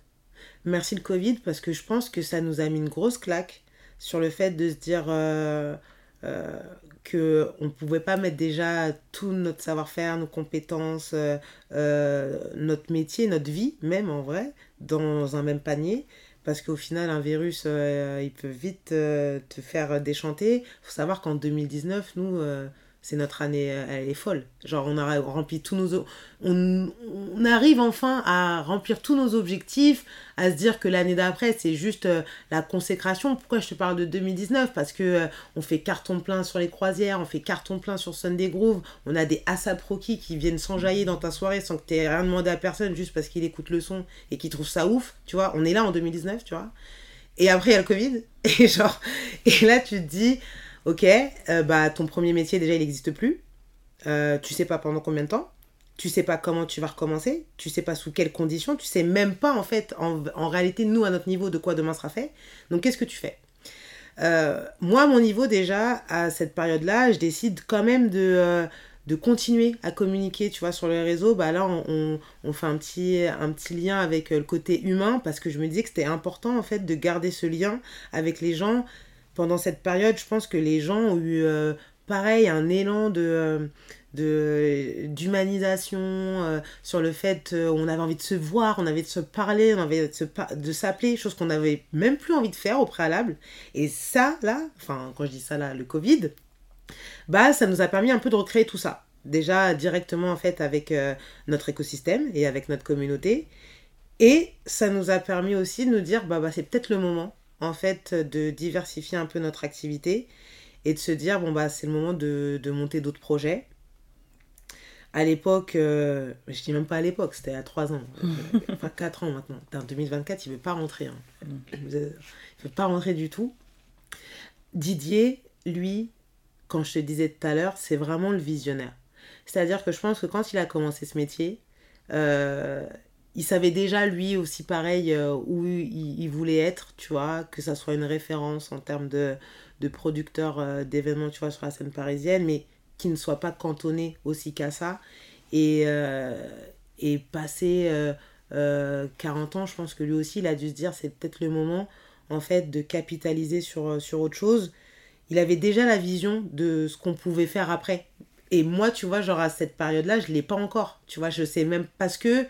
Merci le Covid parce que je pense que ça nous a mis une grosse claque sur le fait de se dire euh, que on pouvait pas mettre déjà tout notre savoir-faire, nos compétences, notre métier, notre vie même en vrai, dans un même panier parce qu'au final, un virus, euh, il peut vite euh, te faire déchanter. Il faut savoir qu'en 2019, nous, euh, c'est notre année, euh, elle est folle. Genre, on a rempli tous nos. On, on arrive enfin à remplir tous nos objectifs, à se dire que l'année d'après, c'est juste euh, la consécration. Pourquoi je te parle de 2019 Parce que euh, on fait carton plein sur les croisières, on fait carton plein sur Sunday Groove, on a des ASAP Rocky qui viennent s'enjailler dans ta soirée sans que tu rien demandé à personne, juste parce qu'il écoute le son et qu'il trouve ça ouf. Tu vois, on est là en 2019, tu vois. Et après, il y a le Covid. (laughs) Et genre, et là, tu te dis Ok, euh, bah ton premier métier déjà il n'existe plus. Euh, tu sais pas pendant combien de temps. Tu sais pas comment tu vas recommencer. Tu sais pas sous quelles conditions. Tu sais même pas en fait en, réalité nous à notre niveau de quoi demain sera fait. Donc qu'est-ce que tu fais? Euh, Moi à mon niveau déjà à cette période-là, je décide quand même de de continuer à communiquer, tu vois, sur les réseaux, bah là, on, fait un petit, un petit lien avec le côté humain parce que je me disais que c'était important, en fait, de garder ce lien avec les gens pendant cette période, je pense que les gens ont eu euh, pareil un élan de euh, d'humanisation euh, sur le fait on avait envie de se voir on avait de se parler on avait de, de s'appeler chose qu'on n'avait même plus envie de faire au préalable. Et ça là enfin quand je dis ça là le covid bah ça nous a permis un peu de recréer tout ça. Déjà directement en fait avec notre écosystème et avec notre communauté. Et ça nous a permis aussi de nous dire bah, bah c'est peut-être le moment en fait de diversifier un peu notre activité et de se dire bon bah c'est le moment de, monter d'autres projets. À l'époque, euh, je dis même pas à l'époque, c'était à 3 ans, (laughs) enfin 4 ans maintenant. En 2024, il veut pas rentrer. Hein. Il veut pas rentrer du tout. Didier, lui, quand je te disais tout à l'heure, c'est vraiment le visionnaire. C'est-à-dire que je pense que quand il a commencé ce métier, euh, il savait déjà lui aussi pareil euh, où il, voulait être, tu vois, que ça soit une référence en termes de, de producteur euh, d'événements, tu vois, sur la scène parisienne, mais qui ne soit pas cantonné aussi qu'à ça. Et, euh, et passer 40 ans, je pense que lui aussi, il a dû se dire, c'est peut-être le moment, en fait, de capitaliser sur, sur autre chose. Il avait déjà la vision de ce qu'on pouvait faire après. Et moi, tu vois, genre à cette période-là, je ne l'ai pas encore. Tu vois, je sais même parce que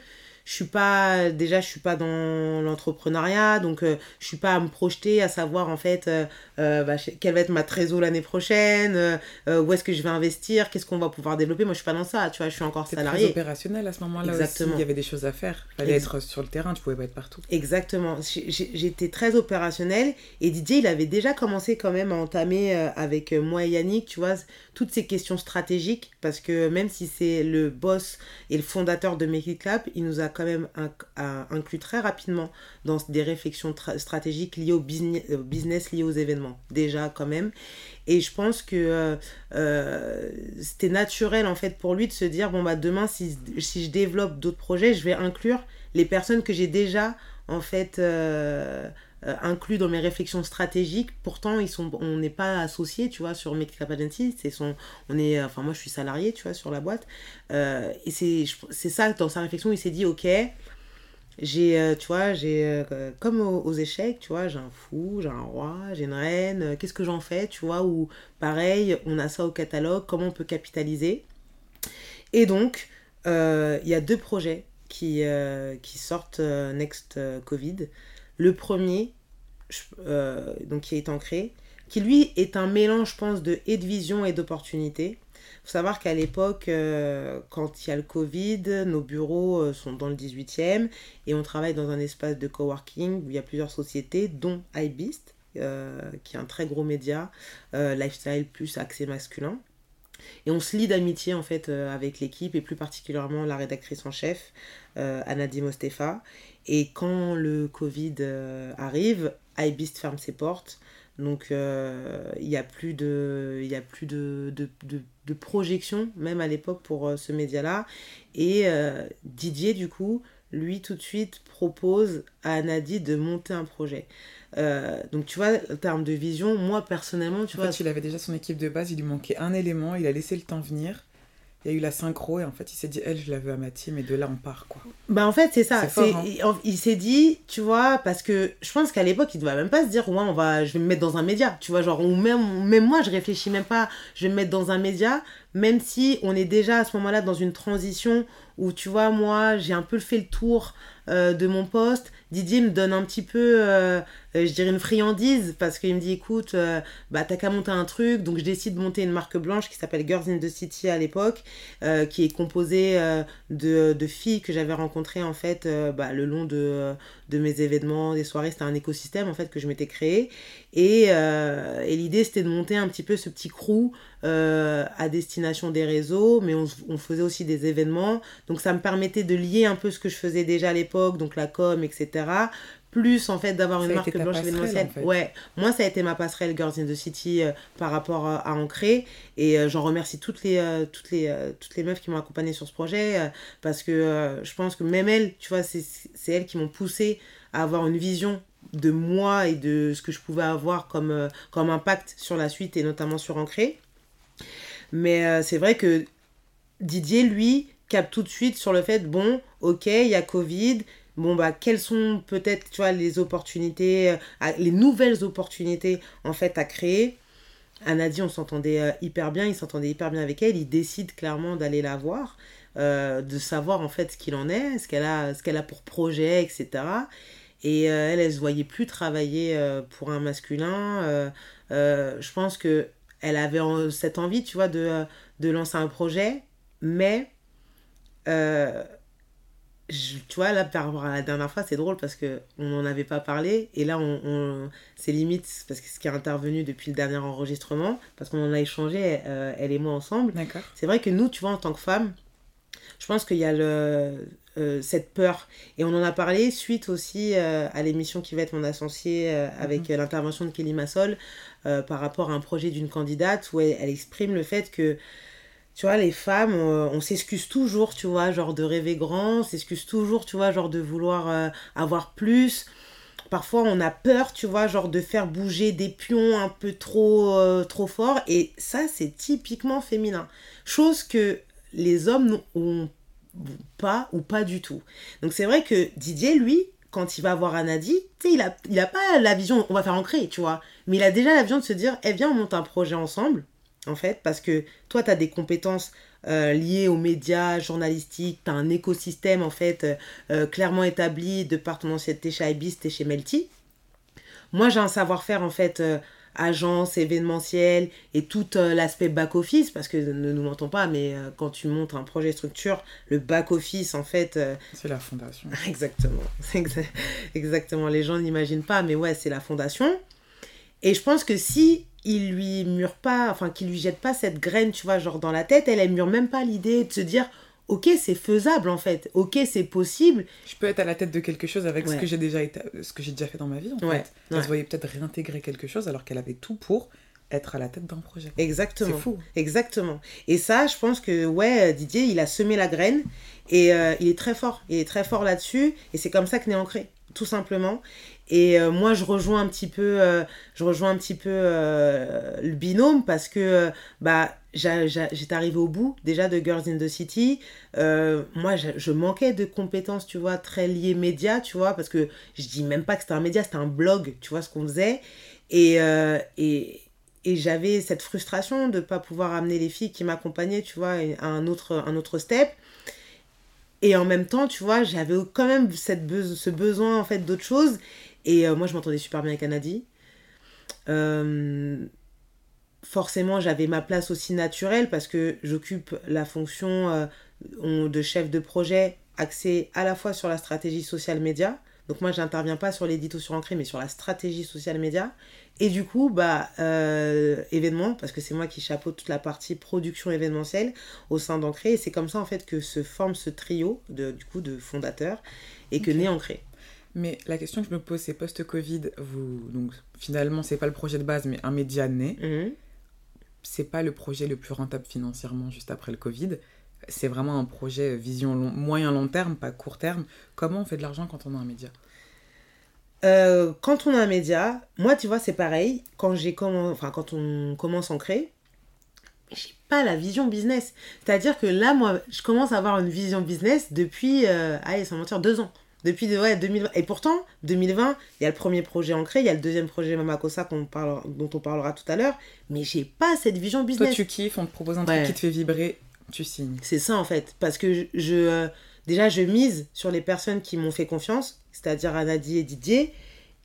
je suis pas déjà je suis pas dans l'entrepreneuriat donc euh, je suis pas à me projeter à savoir en fait euh, euh, bah, quelle va être ma trésor l'année prochaine où est-ce que je vais investir qu'est-ce qu'on va pouvoir développer. Moi je suis pas dans ça tu vois je suis encore salarié très opérationnel à ce moment-là exactement. Il y avait des choses à faire. Il fallait être sur le terrain tu pouvais pas être partout. Exactement. J'étais très opérationnel et Didier il avait déjà commencé quand même à entamer avec moi et Yannick tu vois toutes ces questions stratégiques parce que même si c'est le boss et le fondateur de Make It Clap il nous a même inclus très rapidement dans des réflexions stratégiques liées au business, business liées aux événements, déjà quand même. Et je pense que euh, euh, c'était naturel en fait pour lui de se dire, bon bah demain si, si je développe d'autres projets, je vais inclure les personnes que j'ai déjà en fait... Euh, euh, inclus dans mes réflexions stratégiques. Pourtant, ils sont, on n'est pas associés, tu vois, sur Up Agency. C'est son, on est, enfin, moi, je suis salarié, tu vois, sur la boîte. Euh, et c'est, c'est ça, dans sa réflexion, il s'est dit, ok, j'ai, euh, tu vois, j'ai, comme aux, échecs, tu vois, j'ai un fou, j'ai un roi, j'ai une reine, qu'est-ce que j'en fais, tu vois, ou pareil, on a ça au catalogue, comment on peut capitaliser? Et donc, il y a deux projets qui, qui sortent Next Covid. Le premier, euh, donc qui est ancré, qui lui est un mélange, je pense, de et de vision et d'opportunité. Il faut savoir qu'à l'époque, euh, quand il y a le Covid, nos bureaux euh, sont dans le 18e et on travaille dans un espace de coworking où il y a plusieurs sociétés, dont iBeast, qui est un très gros média, lifestyle plus accès masculin. Et on se lie d'amitié en fait avec l'équipe et plus particulièrement la rédactrice en chef, Anna Dimostefa. Et quand le Covid euh, arrive, iBeast ferme ses portes. Donc euh, il n'y a plus de, y a plus de, de, de, projection, même à l'époque, pour euh, ce média-là. Et Didier, du coup, lui, tout de suite, propose à Nadi de monter un projet. donc tu vois, en termes de vision, moi personnellement, tu en vois... Fait, il avait déjà son équipe de base, il lui manquait un élément, il a laissé le temps venir il y a eu la synchro et en fait il s'est dit elle je la veux à ma team et de là on part quoi. Bah en fait c'est ça, c'est hein. il, s'est dit tu vois parce que je pense qu'à l'époque il ne devait même pas se dire ouais on va je vais me mettre dans un média, tu vois genre ou même même moi je réfléchis même pas je vais me mettre dans un média même si on est déjà à ce moment-là dans une transition où, tu vois, moi, j'ai un peu fait le tour euh, de mon poste. Didier me donne un petit peu, euh, euh, je dirais, une friandise parce qu'il me dit écoute, bah, t'as qu'à monter un truc. Donc, je décide de monter une marque blanche qui s'appelle Girls in the City à l'époque, qui est composée de, de, filles que j'avais rencontrées en fait bah, le long de, de mes événements, des soirées. C'était un écosystème en fait que je m'étais créé. Et, et l'idée, c'était de monter un petit peu ce petit crew à destination des réseaux, mais on faisait aussi des événements. Donc ça me permettait de lier un peu ce que je faisais déjà à l'époque, donc la com, etc. Plus en fait d'avoir une marque blanche événementielle. Ouais, moi ça a été ma passerelle Girls in the City euh, par rapport euh, à Ancré. Et euh, j'en remercie toutes les, toutes, les, toutes les meufs qui m'ont accompagnée sur ce projet parce que je pense que même elles, tu vois, c'est elles qui m'ont poussé à avoir une vision de moi et de ce que je pouvais avoir comme, comme impact sur la suite et notamment sur Ancré. Mais c'est vrai que Didier, lui, capte tout de suite sur le fait, bon, ok, il y a Covid, bon, bah, quelles sont peut-être, tu vois, les opportunités, euh, les nouvelles opportunités, en fait, à créer? Anna dit, on s'entendait euh, hyper bien, il s'entendait hyper bien avec elle, il décide clairement d'aller la voir, euh, de savoir, en fait, ce qu'il en est, ce qu'elle a, ce qu'elle a pour projet, etc. Et elle, elle se voyait plus travailler pour un masculin. je pense que elle avait cette envie, tu vois, de, de lancer un projet, mais euh, tu vois, là, par rapport à la dernière fois, c'est drôle parce qu'on n'en avait pas parlé. Et là, on, c'est limite, parce que ce qui est intervenu depuis le dernier enregistrement, parce qu'on en a échangé, euh, elle et moi ensemble. C'est vrai que nous, tu vois, en tant que femmes, je pense qu'il y a le, euh, cette peur. Et on en a parlé suite aussi à l'émission qui va être mon associé avec mhm. l'intervention de Kelly Massol par rapport à un projet d'une candidate où elle exprime le fait que tu vois, les femmes, on, s'excuse toujours, tu vois, genre de rêver grand, on s'excuse toujours, tu vois, genre de vouloir euh, avoir plus. Parfois, on a peur, tu vois, genre de faire bouger des pions un peu trop, euh, trop fort. Et ça, c'est typiquement féminin. Chose que les hommes n'ont pas ou pas du tout. Donc, c'est vrai que Didier, lui, quand il va voir Anadi, tu sais, il a, il a pas la vision, on va faire ancrer, tu vois. Mais il a déjà la vision de se dire, eh bien, on monte un projet ensemble en fait, parce que toi, tu as des compétences euh, liées aux médias journalistiques, tu as un écosystème, en fait, euh, euh, clairement établi de par ton ancienneté chez Ibis, et chez Melty. Moi, j'ai un savoir-faire, en fait, agence, événementiel, et tout l'aspect back-office, parce que ne nous mentons pas, mais quand tu montes un projet structure, le back-office, en fait... c'est la fondation. (laughs) Exactement. Exactement. Les gens n'imaginent pas, mais ouais, c'est la fondation. Et je pense que si il lui mure pas, enfin qu'il lui jette pas cette graine, tu vois, genre dans la tête, elle, elle mure même pas l'idée de se dire, ok, c'est faisable en fait, ok, c'est possible. Je peux être à la tête de quelque chose avec ce que j'ai déjà été, ce que j'ai déjà fait dans ma vie en fait. Elle se voyait peut-être réintégrer quelque chose alors qu'elle avait tout pour être à la tête d'un projet. Exactement. C'est fou. Exactement. Et ça, je pense que ouais, Didier, il a semé la graine et euh, il est très fort. Il est très fort là-dessus et c'est comme ça que n'est ancré, tout simplement. Et euh, moi, je rejoins un petit peu, euh, je rejoins un petit peu euh, le binôme parce que bah, j'étais arrivée au bout déjà de Girls in the City. moi, je, manquais de compétences, tu vois, très liées médias, tu vois, parce que je dis même pas que c'était un média, c'était un blog, tu vois, ce qu'on faisait. Et, et, et j'avais cette frustration de ne pas pouvoir amener les filles qui m'accompagnaient, tu vois, à un autre, un autre step. Et en même temps, tu vois, j'avais quand même cette ce besoin, en fait, d'autre chose. Et euh, moi, je m'entendais super bien avec Anadi. Euh, forcément, j'avais ma place aussi naturelle parce que j'occupe la fonction euh, de chef de projet axé à la fois sur la stratégie social média. Donc moi, je n'interviens pas sur l'édito sur Ancré, mais sur la stratégie social média. Et du coup, bah, événement, parce que c'est moi qui chapeaute toute la partie production événementielle au sein d'Ancré. Et c'est comme ça, en fait, que se forme ce trio de, du coup, de fondateurs et que naît Ancré. Mais la question que je me pose, c'est post-Covid, vous, donc finalement, c'est pas le projet de base, mais un média né. Mhm. C'est pas le projet le plus rentable financièrement juste après le Covid. C'est vraiment un projet vision moyen-long terme, pas court terme. Comment on fait de l'argent quand on a un média? Euh, quand on a un média, moi tu vois c'est pareil, quand j'ai enfin quand on commence à en créer, j'ai pas la vision business. C'est-à-dire que là moi je commence à avoir une vision business depuis, euh, allez sans mentir, deux ans Depuis ouais, 2020. Et pourtant, 2020, il y a le premier projet ancré, il y a le deuxième projet Mamakosa qu'on dont on parlera tout à l'heure. Mais j'ai pas cette vision business. Toi, tu kiffes, on te propose un truc qui te fait vibrer, tu signes. C'est ça, en fait. Parce que je, euh, déjà, je mise sur les personnes qui m'ont fait confiance, c'est-à-dire Anadi et Didier.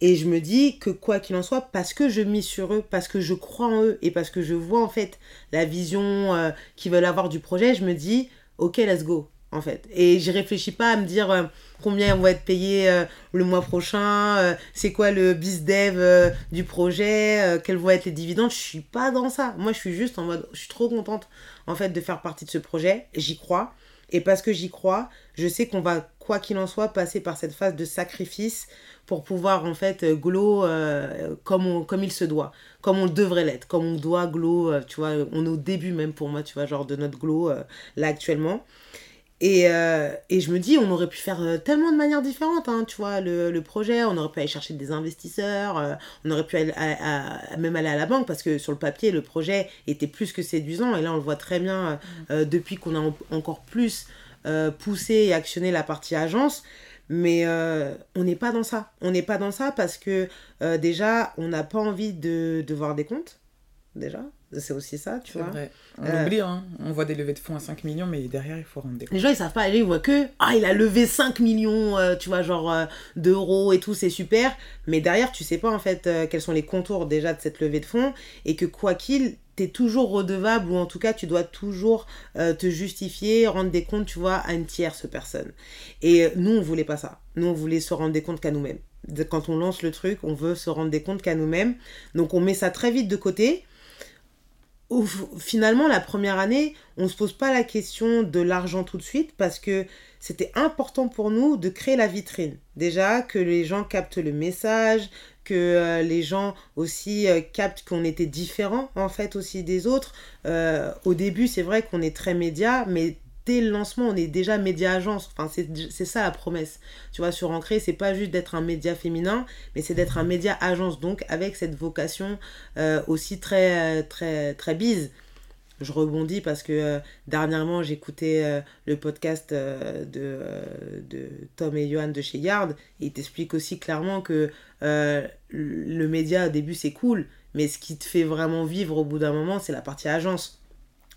Et je me dis que quoi qu'il en soit, parce que je mise sur eux, parce que je crois en eux et parce que je vois en fait la vision euh, qu'ils veulent avoir du projet, je me dis, ok, let's go en fait. Et je réfléchis pas à me dire euh, combien on va être payé euh, le mois prochain, euh, c'est quoi le biz dev du projet, quels vont être les dividendes. Je suis pas dans ça. Moi, je suis juste en mode, je suis trop contente en fait de faire partie de ce projet. J'y crois. Et parce que j'y crois, je sais qu'on va, quoi qu'il en soit, passer par cette phase de sacrifice pour pouvoir en fait glow comme, comme il se doit, comme on devrait l'être, comme on doit glow, tu vois, on est au début même pour moi, tu vois, genre de notre glow là actuellement. Et, euh, et, je me dis, on aurait pu faire euh, tellement de manières différentes, hein, tu vois, le, le, projet, on aurait pu aller chercher des investisseurs, euh, on aurait pu aller à, même aller à la banque, parce que sur le papier, le projet était plus que séduisant, et là, on le voit très bien mm. depuis qu'on a encore plus poussé et actionné la partie agence, mais on n'est pas dans ça. On n'est pas dans ça parce que déjà, on n'a pas envie de, de voir des comptes, déjà, c'est aussi ça, tu vois. Vrai. On euh, oublie, hein. on voit des levées de fonds à 5 millions, mais derrière, il faut rendre des comptes. Les gens, ils savent pas aller, ils voient que, ah, il a levé 5 millions, euh, tu vois, genre euh, d'euros et tout, c'est super. Mais derrière, tu sais pas, en fait, quels sont les contours déjà de cette levée de fonds, et que quoi qu'il, tu es toujours redevable, ou en tout cas, tu dois toujours te justifier, rendre des comptes, tu vois, à une tierce personne. Et nous, on voulait pas ça. Nous, on voulait se rendre des comptes qu'à nous-mêmes. Quand on lance le truc, on veut se rendre des comptes qu'à nous-mêmes. Donc, on met ça très vite de côté finalement, la première année, on ne se pose pas la question de l'argent tout de suite parce que c'était important pour nous de créer la vitrine. Déjà, que les gens captent le message, que euh, les gens aussi euh, captent qu'on était différent en fait aussi des autres. Euh, au début, c'est vrai qu'on est très média, mais dès le lancement, on est déjà média agence. Enfin, c'est ça la promesse. Tu vois, sur Ancré, c'est pas juste d'être un média féminin, mais c'est d'être un média agence, donc avec cette vocation euh, aussi très, très, très bise. Je rebondis parce que euh, dernièrement, j'écoutais euh, le podcast de, de Tom et Johan de chez Yard. Et ils t'expliquent aussi clairement que le média, au début, c'est cool, mais ce qui te fait vraiment vivre au bout d'un moment, c'est la partie agence.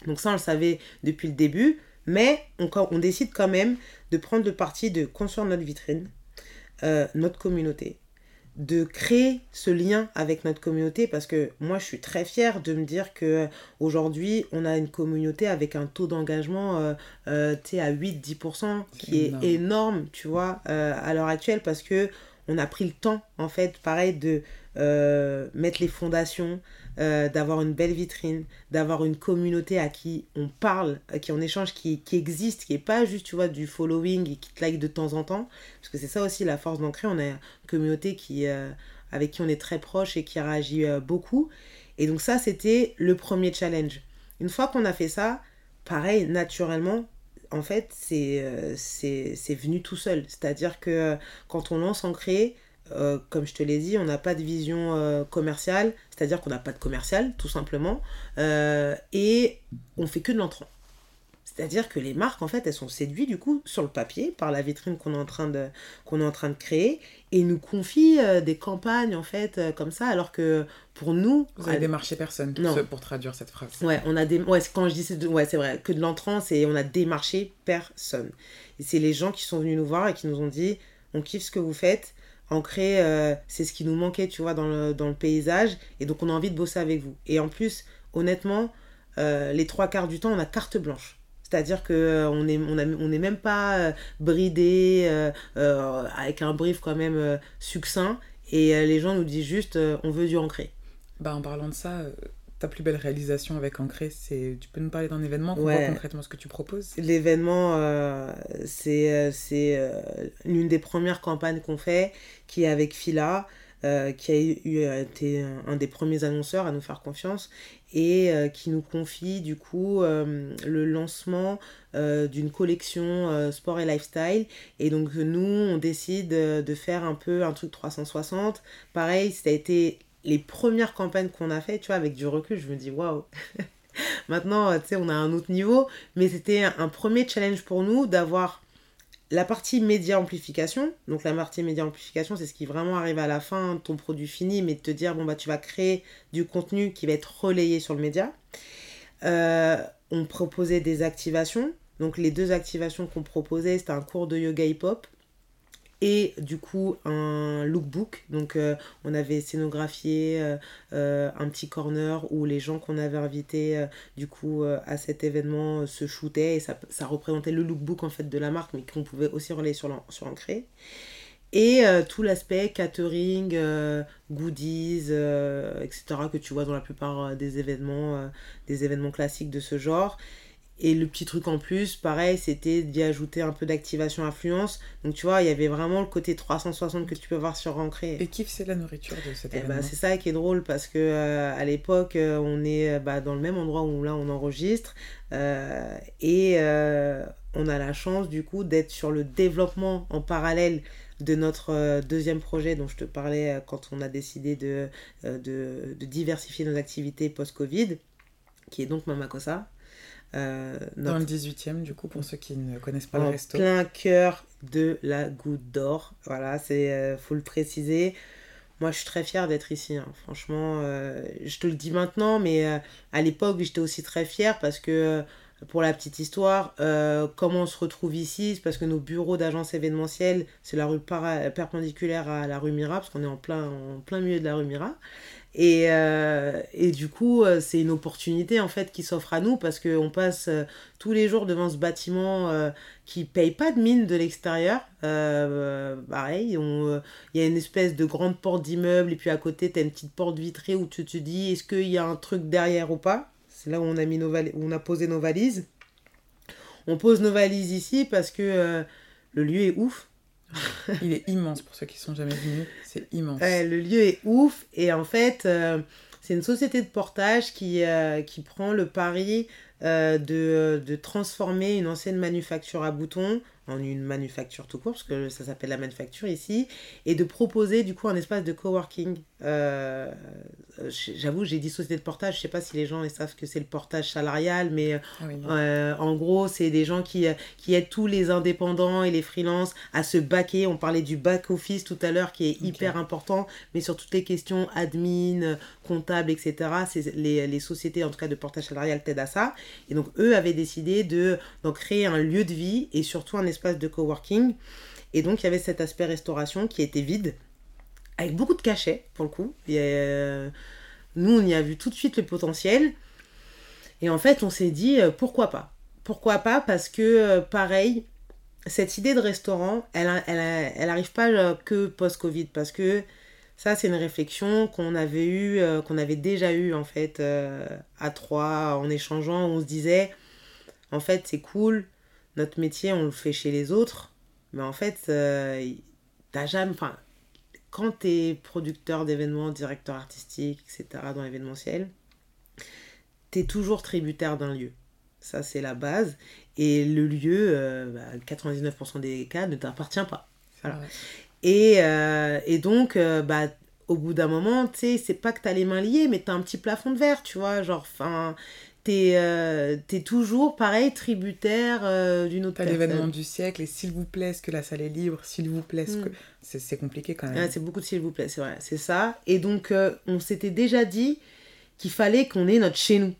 Donc ça, on le savait depuis le début. Mais on, on décide quand même de prendre le parti de construire notre vitrine, euh, notre communauté, de créer ce lien avec notre communauté parce que moi je suis très fière de me dire que aujourd'hui on a une communauté avec un taux d'engagement euh, euh à 8-10% qui est énorme, tu vois à l'heure actuelle parce que on a pris le temps en fait pareil de mettre les fondations euh, d'avoir une belle vitrine, d'avoir une communauté à qui on parle, à qui on échange, qui, qui existe, qui n'est pas juste, tu vois, du following et qui te like de temps en temps. Parce que c'est ça aussi la force d'ancrer. On a une communauté qui, euh, avec qui on est très proche et qui réagit euh, beaucoup. Et donc ça, c'était le premier challenge. Une fois qu'on a fait ça, pareil, naturellement, en fait, c'est venu tout seul. C'est-à-dire que quand on lance Ancré, euh, comme je te l'ai dit, on n'a pas de vision euh, commerciale, c'est-à-dire qu'on n'a pas de commercial, tout simplement, euh, et on fait que de l'entrant. C'est-à-dire que les marques, en fait, elles sont séduites, du coup, sur le papier, par la vitrine qu'on est, en train de, qu'on est en train de créer, et nous confient des campagnes, en fait, comme ça, alors que pour nous... Vous avez démarché personne, non. pour traduire cette phrase. Ouais, on a des... ouais quand je dis c'est ouais, c'est vrai, que de l'entrant, c'est on a démarché personne. Et c'est les gens qui sont venus nous voir et qui nous ont dit, on kiffe ce que vous faites, ancré, euh, c'est ce qui nous manquait, tu vois, dans le, dans le, paysage. Et donc, on a envie de bosser avec vous. Et en plus, honnêtement, euh, les trois quarts du temps, on a carte blanche. C'est-à-dire qu'on euh, n'est on, on est même pas bridé avec un brief quand même succinct. Et les gens nous disent juste, on veut du ancré. Bah, en parlant de ça, ta plus belle réalisation avec Ancré, c'est tu peux nous parler d'un événement concrètement ce que tu proposes? L'événement, euh, c'est euh, c'est euh, l'une des premières campagnes qu'on fait, qui est avec Fila, qui a eu, été un, des premiers annonceurs à nous faire confiance et qui nous confie du coup le lancement d'une collection sport et lifestyle. Et donc nous, on décide de faire un peu un truc 360. Pareil, ça a été les premières campagnes qu'on a fait, tu vois, avec du recul, je me dis waouh. (laughs) Maintenant, tu sais, on a un autre niveau, mais c'était un premier challenge pour nous d'avoir la partie média amplification, donc la partie média amplification, c'est ce qui vraiment arrive à la fin de ton produit fini, mais de te dire, bon, bah, tu vas créer du contenu qui va être relayé sur le média. Euh, on proposait des activations. Donc les deux activations qu'on proposait, c'était un cours de yoga hip-hop et du coup un lookbook. Donc euh, on avait scénographié euh, euh, un petit corner où les gens qu'on avait invités du coup à cet événement se shootaient et ça, ça, représentait le lookbook en fait de la marque mais qu'on pouvait aussi relayer sur l'ancré. Et tout l'aspect catering, goodies, etc. que tu vois dans la plupart des événements, des événements classiques de ce genre. Et le petit truc en plus, pareil, c'était d'y ajouter un peu d'activation influence. Donc tu vois, il y avait vraiment le côté 360 que tu peux voir sur Ancré. Et kiff, c'est la nourriture de cet eh ben, C'est ça qui est drôle parce que euh, à l'époque, euh, on est euh, bah, dans le même endroit où là on enregistre. et on a la chance du coup d'être sur le développement en parallèle de notre deuxième projet dont je te parlais quand on a décidé de, de, de diversifier nos activités post-Covid, qui est donc Mamakosa. Euh, Dans le 18e, du coup, pour ceux qui ne connaissent pas le resto. plein cœur de la Goutte d'Or. Voilà, c'est euh, faut le préciser. Moi, je suis très fière d'être ici. Hein. Franchement, euh, je te le dis maintenant, mais à l'époque, j'étais aussi très fière parce que, pour la petite histoire, comment on se retrouve ici C'est parce que nos bureaux d'agence événementielle, c'est la rue perpendiculaire à la rue Mira, parce qu'on est en plein, en plein milieu de la rue Mira. Et, euh, et, du coup, euh, c'est une opportunité en fait qui s'offre à nous parce qu'on passe euh, tous les jours devant ce bâtiment qui paye pas de mine de l'extérieur. pareil, il y a une espèce de grande porte d'immeuble et puis à côté, tu as une petite porte vitrée où tu te dis est-ce qu'il y a un truc derrière ou pas? C'est là où on, a mis nos où on a posé nos valises. On pose nos valises ici parce que le lieu est ouf. (laughs) Il est immense pour ceux qui sont jamais venus. C'est immense. le lieu est ouf. Et en fait, euh, c'est une société de portage qui, euh, qui prend le pari euh, de, de, transformer une ancienne manufacture à boutons en une manufacture tout court, parce que ça s'appelle la manufacture ici, et de proposer du coup un espace de coworking. Euh, J'avoue, j'ai dit société de portage, je sais pas si les gens ils savent que c'est le portage salarial, mais ah euh, en gros, c'est des gens qui, qui aident tous les indépendants et les freelances à se baquer. On parlait du back-office tout à l'heure qui est hyper important, mais sur toutes les questions admin, comptable, etc., les, les sociétés en tout cas de portage salarial t'aident à ça. Et donc eux avaient décidé de créer un lieu de vie et surtout un espace espace de coworking. Et donc, il y avait cet aspect restauration qui était vide, avec beaucoup de cachets, pour le coup. Euh, nous, on y a vu tout de suite le potentiel. Et en fait, on s'est dit, euh, pourquoi pas? Pourquoi pas? Parce que, euh, pareil, cette idée de restaurant, elle, elle, elle arrive pas que post-Covid, parce que ça, c'est une réflexion qu'on avait eu, qu'on avait déjà eu en fait à trois en échangeant. on se disait, en fait, c'est cool notre métier, on le fait chez les autres, mais en fait, t'as jamais. Quand t'es producteur d'événements, directeur artistique, etc., dans l'événementiel, t'es toujours tributaire d'un lieu. Ça, c'est la base. Et le lieu, 99% euh, bah, des cas, ne t'appartient pas. Et, euh, et, donc, bah, au bout d'un moment, tu sais, c'est pas que t'as les mains liées, mais t'as un petit plafond de verre, tu vois. Genre, enfin t'es euh, es toujours pareil tributaire euh, d'une autre Pas l'événement du siècle et s'il vous plaît est-ce que la salle est libre? S'il vous plaît mm. que c'est compliqué quand même c'est beaucoup de s'il vous plaît c'est vrai c'est ça et donc euh, on s'était déjà dit qu'il fallait qu'on ait notre chez nous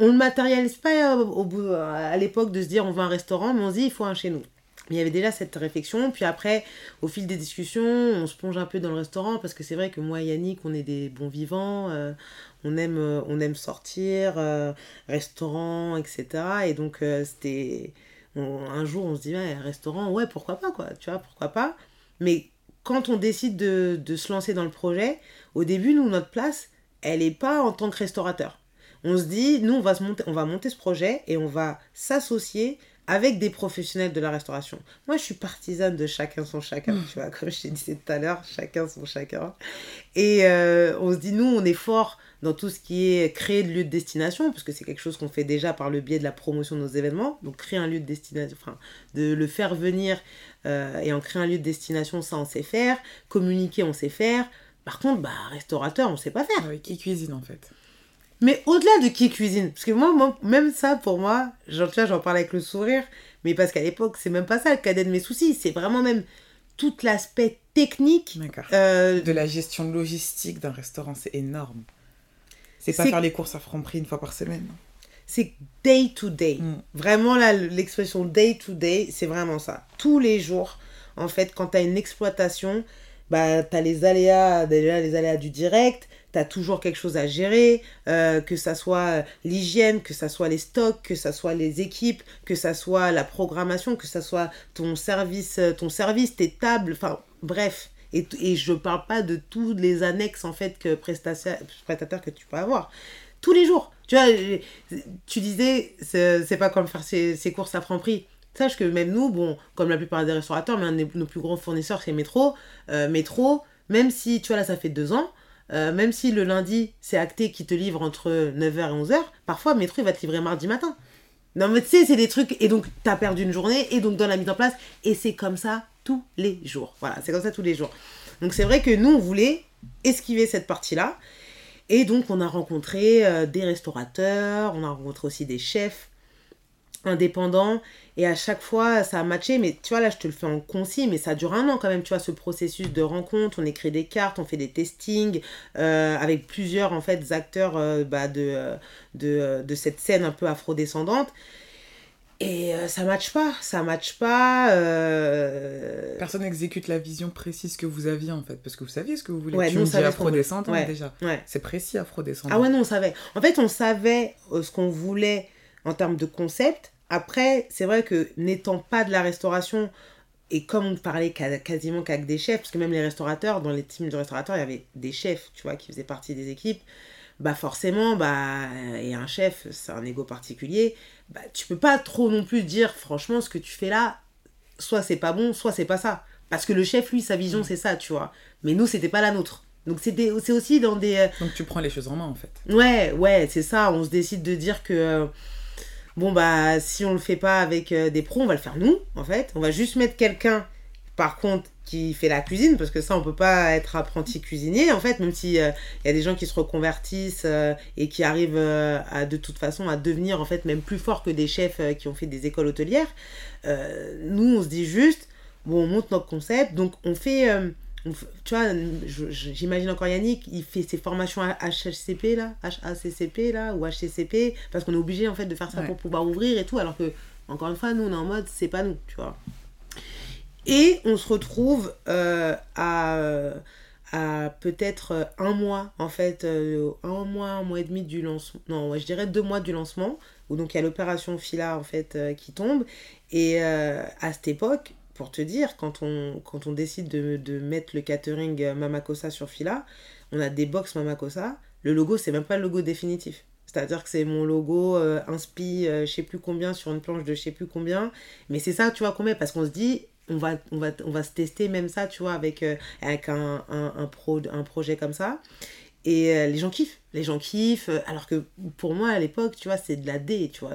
on le matérialise pas au bout, à l'époque de se dire on va un restaurant mais on se dit il faut un chez nous il y avait déjà cette réflexion. Puis après, au fil des discussions, on se plonge un peu dans le restaurant parce que c'est vrai que moi et Yannick, on est des bons vivants. Euh, on, aime, euh, on aime sortir, euh, restaurant, etc. Et donc, c'était. un jour, on se dit, ouais, restaurant, ouais, pourquoi pas, quoi. Tu vois, pourquoi pas. Mais quand on décide de, de se lancer dans le projet, au début, nous, notre place, elle n'est pas en tant que restaurateur. On se dit, nous, on va, se monter, on va monter ce projet et on va s'associer avec des professionnels de la restauration. Moi, je suis partisane de chacun son chacun, tu vois, comme je t'ai dit tout à l'heure, chacun son chacun. Et euh, on se dit, nous, on est fort dans tout ce qui est créer de lieux de destination, parce que c'est quelque chose qu'on fait déjà par le biais de la promotion de nos événements. Donc, créer un lieu de destination, enfin, de le faire venir euh, et en créer un lieu de destination, ça, on sait faire. Communiquer, on sait faire. Par contre, bah, restaurateur, on sait pas faire. Oui, qui cuisine en fait? Mais au-delà de qui cuisine, parce que moi, même ça, pour moi, j'en j'en parle avec le sourire, Mais parce qu'à l'époque, c'est même pas ça le cadet de mes soucis. C'est vraiment même tout l'aspect technique. Euh, de la gestion logistique d'un restaurant, c'est énorme. C'est pas faire les courses à Franprix une fois par semaine. C'est day to day. Mm. Vraiment, là, l'expression day to day, c'est vraiment ça. Tous les jours, en fait, quand tu as une exploitation, bah, tu as les aléas, déjà les aléas du direct, tu as toujours quelque chose à gérer, euh, que ça soit l'hygiène, que ça soit les stocks, que ça soit les équipes, que ça soit la programmation, que ça soit ton service, euh, ton service, tes tables, enfin bref. Et, et je parle pas de tous les annexes en fait que prestataires, que tu peux avoir. Tous les jours. Tu vois, tu disais, c'est pas comme faire ses, courses à franc prix. Sache que même nous, bon, comme la plupart des restaurateurs, mais un de nos plus grands fournisseurs, c'est Métro. Euh, Métro, même si, tu vois, là, ça fait deux ans, euh, même si le lundi, c'est acté qui te livre entre 9h et 11h, parfois, Métro, il va te livrer mardi matin. Non, mais tu sais, c'est des trucs, et donc, tu as perdu une journée, et donc, dans la mise en place, et c'est comme ça tous les jours. Voilà, c'est comme ça tous les jours. Donc, c'est vrai que nous, on voulait esquiver cette partie-là. Et donc, on a rencontré euh, des restaurateurs, on a rencontré aussi des chefs indépendant et à chaque fois ça a matché. Mais tu vois là je te le fais en concis mais ça dure un an quand même tu vois ce processus de rencontre. On écrit des cartes on fait des testings euh, avec plusieurs en fait acteurs euh, bah, de, de, de, cette scène un peu afrodescendante. Et euh, ça matche pas ça matche pas personne n'exécute la vision précise que vous aviez en fait. Parce que vous saviez ce que vous voulez. Ouais, tu me afrodescendant déjà. c'est précis afrodescendant. Ah ouais non on savait. En fait on savait ce qu'on voulait en termes de concept. Après, c'est vrai que n'étant pas de la restauration, et comme on parlait quasiment qu'avec des chefs, parce que même les restaurateurs, dans les teams de restaurateurs, il y avait des chefs, tu vois, qui faisaient partie des équipes, bah forcément, bah, et un chef, c'est un ego particulier, bah tu peux pas trop non plus dire, franchement, ce que tu fais là, soit c'est pas bon, soit c'est pas ça. Parce que le chef, lui, sa vision, mm. c'est ça, tu vois. Mais nous, c'était pas la nôtre. Donc c'est aussi dans des... Euh, Donc tu prends les choses en main, en fait. Ouais, ouais, c'est ça. On se décide de dire que... Bon bah si on le fait pas avec euh, des pros, on va le faire nous en fait. On va juste mettre quelqu'un par contre qui fait la cuisine parce que ça on peut pas être apprenti cuisinier en fait même si il euh, y a des gens qui se reconvertissent euh, et qui arrivent à de toute façon à devenir en fait même plus forts que des chefs qui ont fait des écoles hôtelières. nous on se dit juste bon on monte notre concept donc on fait tu vois, j'imagine encore Yannick, il fait ses formations HCCP là, HACCP là, ou HCCP, parce qu'on est obligé en fait de faire ça pour pouvoir ouvrir et tout, alors que, encore une fois, nous on est en mode, c'est pas nous, tu vois. Et on se retrouve euh, à, à peut-être un mois, en fait, euh, un mois, un mois et demi du lancement, non, je dirais deux mois du lancement, où donc il y a l'opération Fila en fait euh, qui tombe, et à cette époque, pour te dire, quand on, quand on décide de, de mettre le catering euh, Mamakosa sur Fila, on a des box Mamakosa. Le logo, c'est même pas le logo définitif. C'est-à-dire que c'est mon logo euh, inspi, euh, je sais plus combien, sur une planche de je sais plus combien. Mais c'est ça, tu vois, combien Parce qu'on se dit, on va, on, va, on va se tester même ça, tu vois, avec, avec un, un, un, pro, un projet comme ça. Et les gens kiffent. Les gens kiffent. alors que pour moi, à l'époque, tu vois, c'est de la D, tu vois,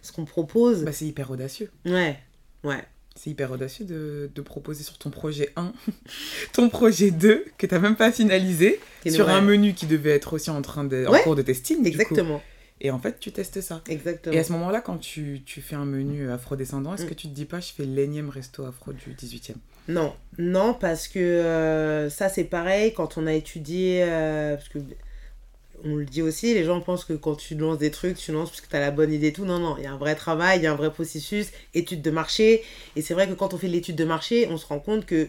ce qu'on propose. Bah, c'est hyper audacieux. Ouais, ouais. C'est hyper audacieux de, de, proposer sur ton projet 1, (laughs) ton projet 2, que tu n'as même pas finalisé, sur un menu qui devait être aussi en, train de, en cours de testing. Exactement. Et en fait, tu testes ça. Exactement. Et à ce moment-là, quand tu, tu, fais un menu afro-descendant, est-ce mm. que tu te dis pas, je fais l'énième resto afro du 18e Non, non, parce que euh, ça, c'est pareil, quand on a étudié, euh, parce que on le dit aussi, les gens pensent que quand tu lances des trucs, tu lances parce que tu as la bonne idée et tout. Non, non, il y a un vrai travail, il y a un vrai processus, étude de marché. Et c'est vrai que quand on fait l'étude de marché, on se rend compte que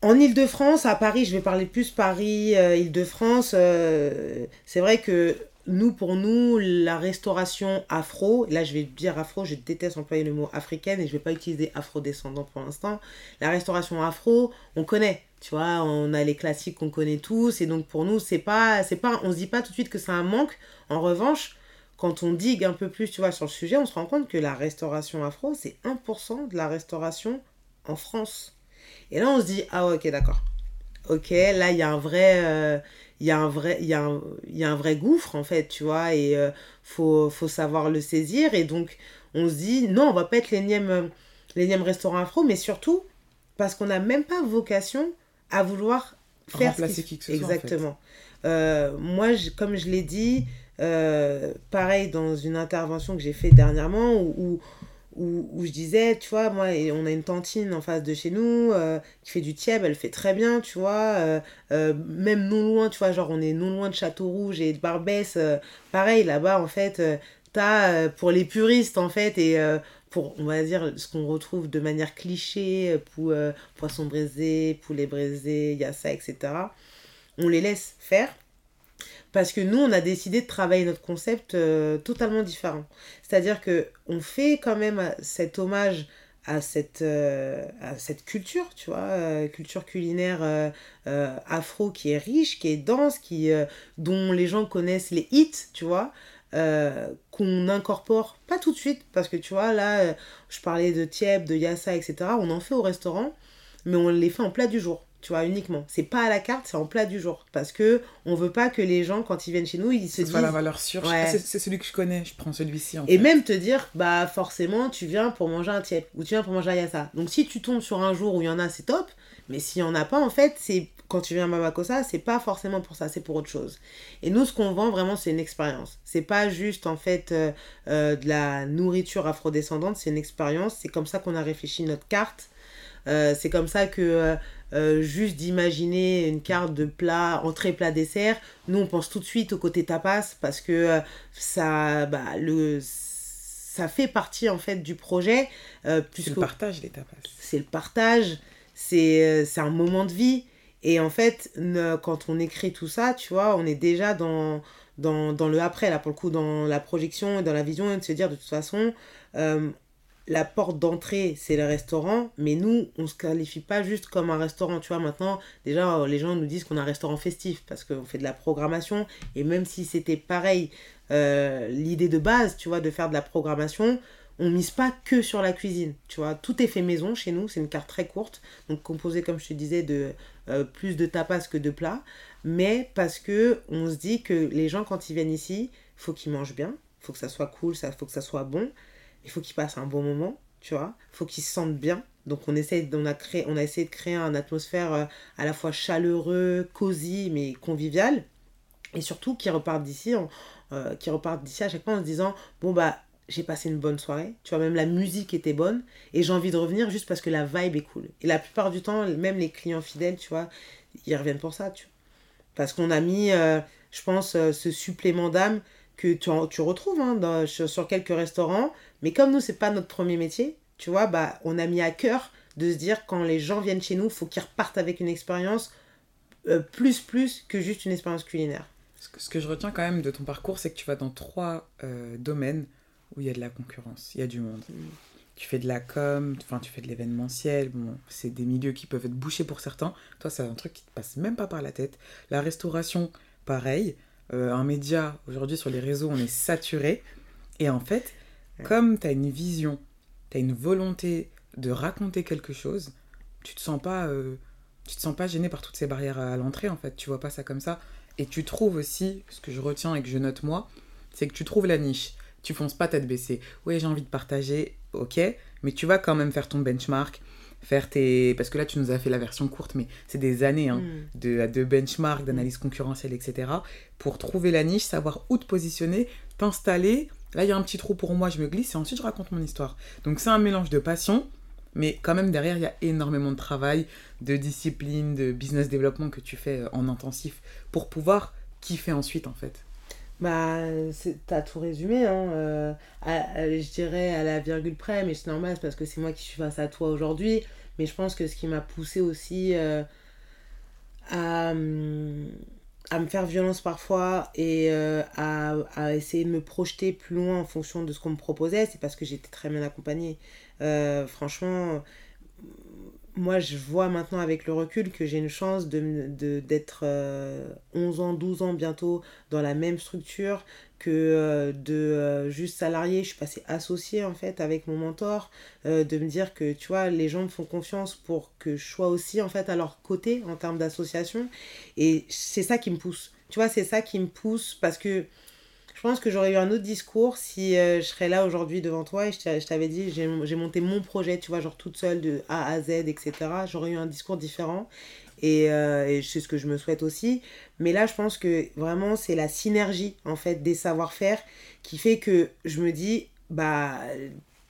en Ile-de-France, à Paris, je vais parler plus Paris, euh, Ile-de-France, euh, c'est vrai que nous, pour nous, la restauration afro, là je vais dire afro, je déteste employer le mot africaine et je vais pas utiliser afro-descendant pour l'instant. La restauration afro, on connaît, tu vois, on a les classiques qu'on connaît tous et donc pour nous, c'est pas, c'est pas, on se dit pas tout de suite que c'est un manque. En revanche, quand on digue un peu plus, tu vois, sur le sujet, on se rend compte que la restauration afro, c'est 1% de la restauration en France. Et là, on se dit, ah ok, d'accord. Ok, là, il y a un vrai... Euh, il y a un vrai il y a un, y a un vrai gouffre en fait tu vois et euh, faut, faut savoir le saisir. Et donc on se dit non on va pas être l'énième l'énième restaurant afro mais surtout parce qu'on n'a même pas vocation à vouloir faire remplacer qui que ce exactement. Euh, moi comme je l'ai dit euh, pareil dans une intervention que j'ai fait dernièrement où, où, je disais, tu vois, moi, on a une tantine en face de chez nous euh, qui fait du tieb, elle fait très bien, tu vois. Euh, euh, même non loin, tu vois, genre on est non loin de Château Rouge et de Barbès. pareil, là-bas, en fait, t'as pour les puristes, en fait, et pour, on va dire, ce qu'on retrouve de manière cliché, pour, poisson braisé, poulet braisé, il y a ça, etc. On les laisse faire parce que nous, on a décidé de travailler notre concept euh, totalement différent. C'est-à-dire que on fait quand même cet hommage à cette, euh, à cette culture, tu vois, euh, culture culinaire afro qui est riche, qui est dense, qui, dont les gens connaissent les hits, tu vois, qu'on incorpore pas tout de suite, parce que tu vois, là, je parlais de Tieb, de Yassa, etc., on en fait au restaurant, mais on les fait en plat du jour tu vois, uniquement. C'est pas à la carte, c'est en plat du jour. Parce que on veut pas que les gens, quand ils viennent chez nous, ils se disent. C'est la valeur sûre. C'est celui que je connais, je prends celui-ci. Et même te dire, bah forcément, tu viens pour manger un tiep ou tu viens pour manger un yassa. Donc si tu tombes sur un jour où il y en a, c'est top. Mais s'il y en a pas, en fait, c'est quand tu viens à Mamakosa, c'est pas forcément pour ça, c'est pour autre chose. Et nous, ce qu'on vend vraiment, c'est une expérience. C'est pas juste en fait euh, euh, de la nourriture afrodescendante, c'est une expérience. C'est comme ça qu'on a réfléchi notre carte. Euh, c'est comme ça que euh, juste d'imaginer une carte de plat, entrée, plat, dessert, nous on pense tout de suite au côté tapas parce que euh, ça, bah, le, ça fait partie en fait du projet. Euh, c'est le partage des tapas. C'est le partage, c'est un moment de vie. Et en fait, quand on écrit tout ça, tu vois, on est déjà dans, dans, dans, le après, là, pour le coup, dans la projection et dans la vision, de se dire, de toute façon, la porte d'entrée, c'est le restaurant, mais nous, on ne se qualifie pas juste comme un restaurant. Tu vois, maintenant, déjà, les gens nous disent qu'on a un restaurant festif parce qu'on fait de la programmation. Et même si c'était pareil, euh, l'idée de base, tu vois, de faire de la programmation, on mise pas que sur la cuisine. Tu vois, tout est fait maison chez nous. C'est une carte très courte, donc composée, comme je te disais, de euh, plus de tapas que de plats. Mais parce que on se dit que les gens, quand ils viennent ici, faut qu'ils mangent bien, faut que ça soit cool, ça faut que ça soit bon il faut qu'ils passent un bon moment, tu vois. Il faut qu'ils se sentent bien. Donc on, essaie, on, a créé, on a essayé de créer une atmosphère euh, à la fois chaleureux, cosy, mais convivial. Et surtout qu'ils repartent d'ici euh, repartent d'ici à chaque fois en se disant, bon bah j'ai passé une bonne soirée, tu vois, même la musique était bonne, et j'ai envie de revenir juste parce que la vibe est cool. Et la plupart du temps, même les clients fidèles, tu vois, ils reviennent pour ça, tu. Parce qu'on a mis, euh, je pense, ce supplément d'âme que tu, tu retrouves hein, sur, quelques restaurants. Mais comme nous, c'est pas notre premier métier, tu vois, bah, on a mis à cœur de se dire quand les gens viennent chez nous, faut qu'ils repartent avec une expérience euh, plus plus que juste une expérience culinaire. Ce que, ce que, je retiens quand même de ton parcours, c'est que tu vas dans trois euh, domaines où il y a de la concurrence, il y a du monde. Mm. Tu fais de la com, enfin tu fais de l'événementiel, bon, c'est des milieux qui peuvent être bouchés pour certains. Toi, c'est un truc qui te passe même pas par la tête. La restauration, pareil. Euh, un média, aujourd'hui sur les réseaux, on est saturé. Et en fait, comme tu as une vision, tu as une volonté de raconter quelque chose, tu te sens pas euh, tu te sens pas gêné par toutes ces barrières à l'entrée en fait, tu vois pas ça comme ça et tu trouves aussi ce que je retiens et que je note moi, c'est que tu trouves la niche. Tu fonces pas tête baissée. Oui, j'ai envie de partager, OK, mais tu vas quand même faire ton benchmark, faire tes... Parce que là, tu nous as fait la version courte, mais c'est des années hein, mm. de, de benchmark, d'analyse concurrentielle, etc. Pour trouver la niche, savoir où te positionner, t'installer. Là, il y a un petit trou pour moi, je me glisse et ensuite je raconte mon histoire. Donc c'est un mélange de passion, mais quand même derrière, il y a énormément de travail, de discipline, de business développement que tu fais euh, en intensif pour pouvoir kiffer ensuite, en fait. Bah, t'as tout résumé, hein. Euh, je dirais à la virgule près, mais c'est normal, parce que c'est moi qui suis face à toi aujourd'hui. Mais je pense que ce qui m'a poussé aussi euh, à, à, me faire violence parfois et euh, à, à, essayer de me projeter plus loin en fonction de ce qu'on me proposait, c'est parce que j'étais très bien accompagnée. franchement, moi, je vois maintenant avec le recul que j'ai une chance d'être de, d'être 11 euh, ans, 12 ans bientôt dans la même structure que euh, de euh, juste salarié. Je suis passée associée en fait avec mon mentor, de me dire que tu vois, les gens me font confiance pour que je sois aussi en fait à leur côté en termes d'association. Et c'est ça qui me pousse. Tu vois, c'est ça qui me pousse parce que je pense que j'aurais eu un autre discours si euh, je serais là aujourd'hui devant toi et je t'avais dit, j'ai monté mon projet, tu vois, genre toute seule de A à Z, etc. J'aurais eu un discours différent et, euh, et c'est ce que je me souhaite aussi. Mais là, je pense que vraiment, c'est la synergie, en fait, des savoir-faire qui fait que je me dis, bah,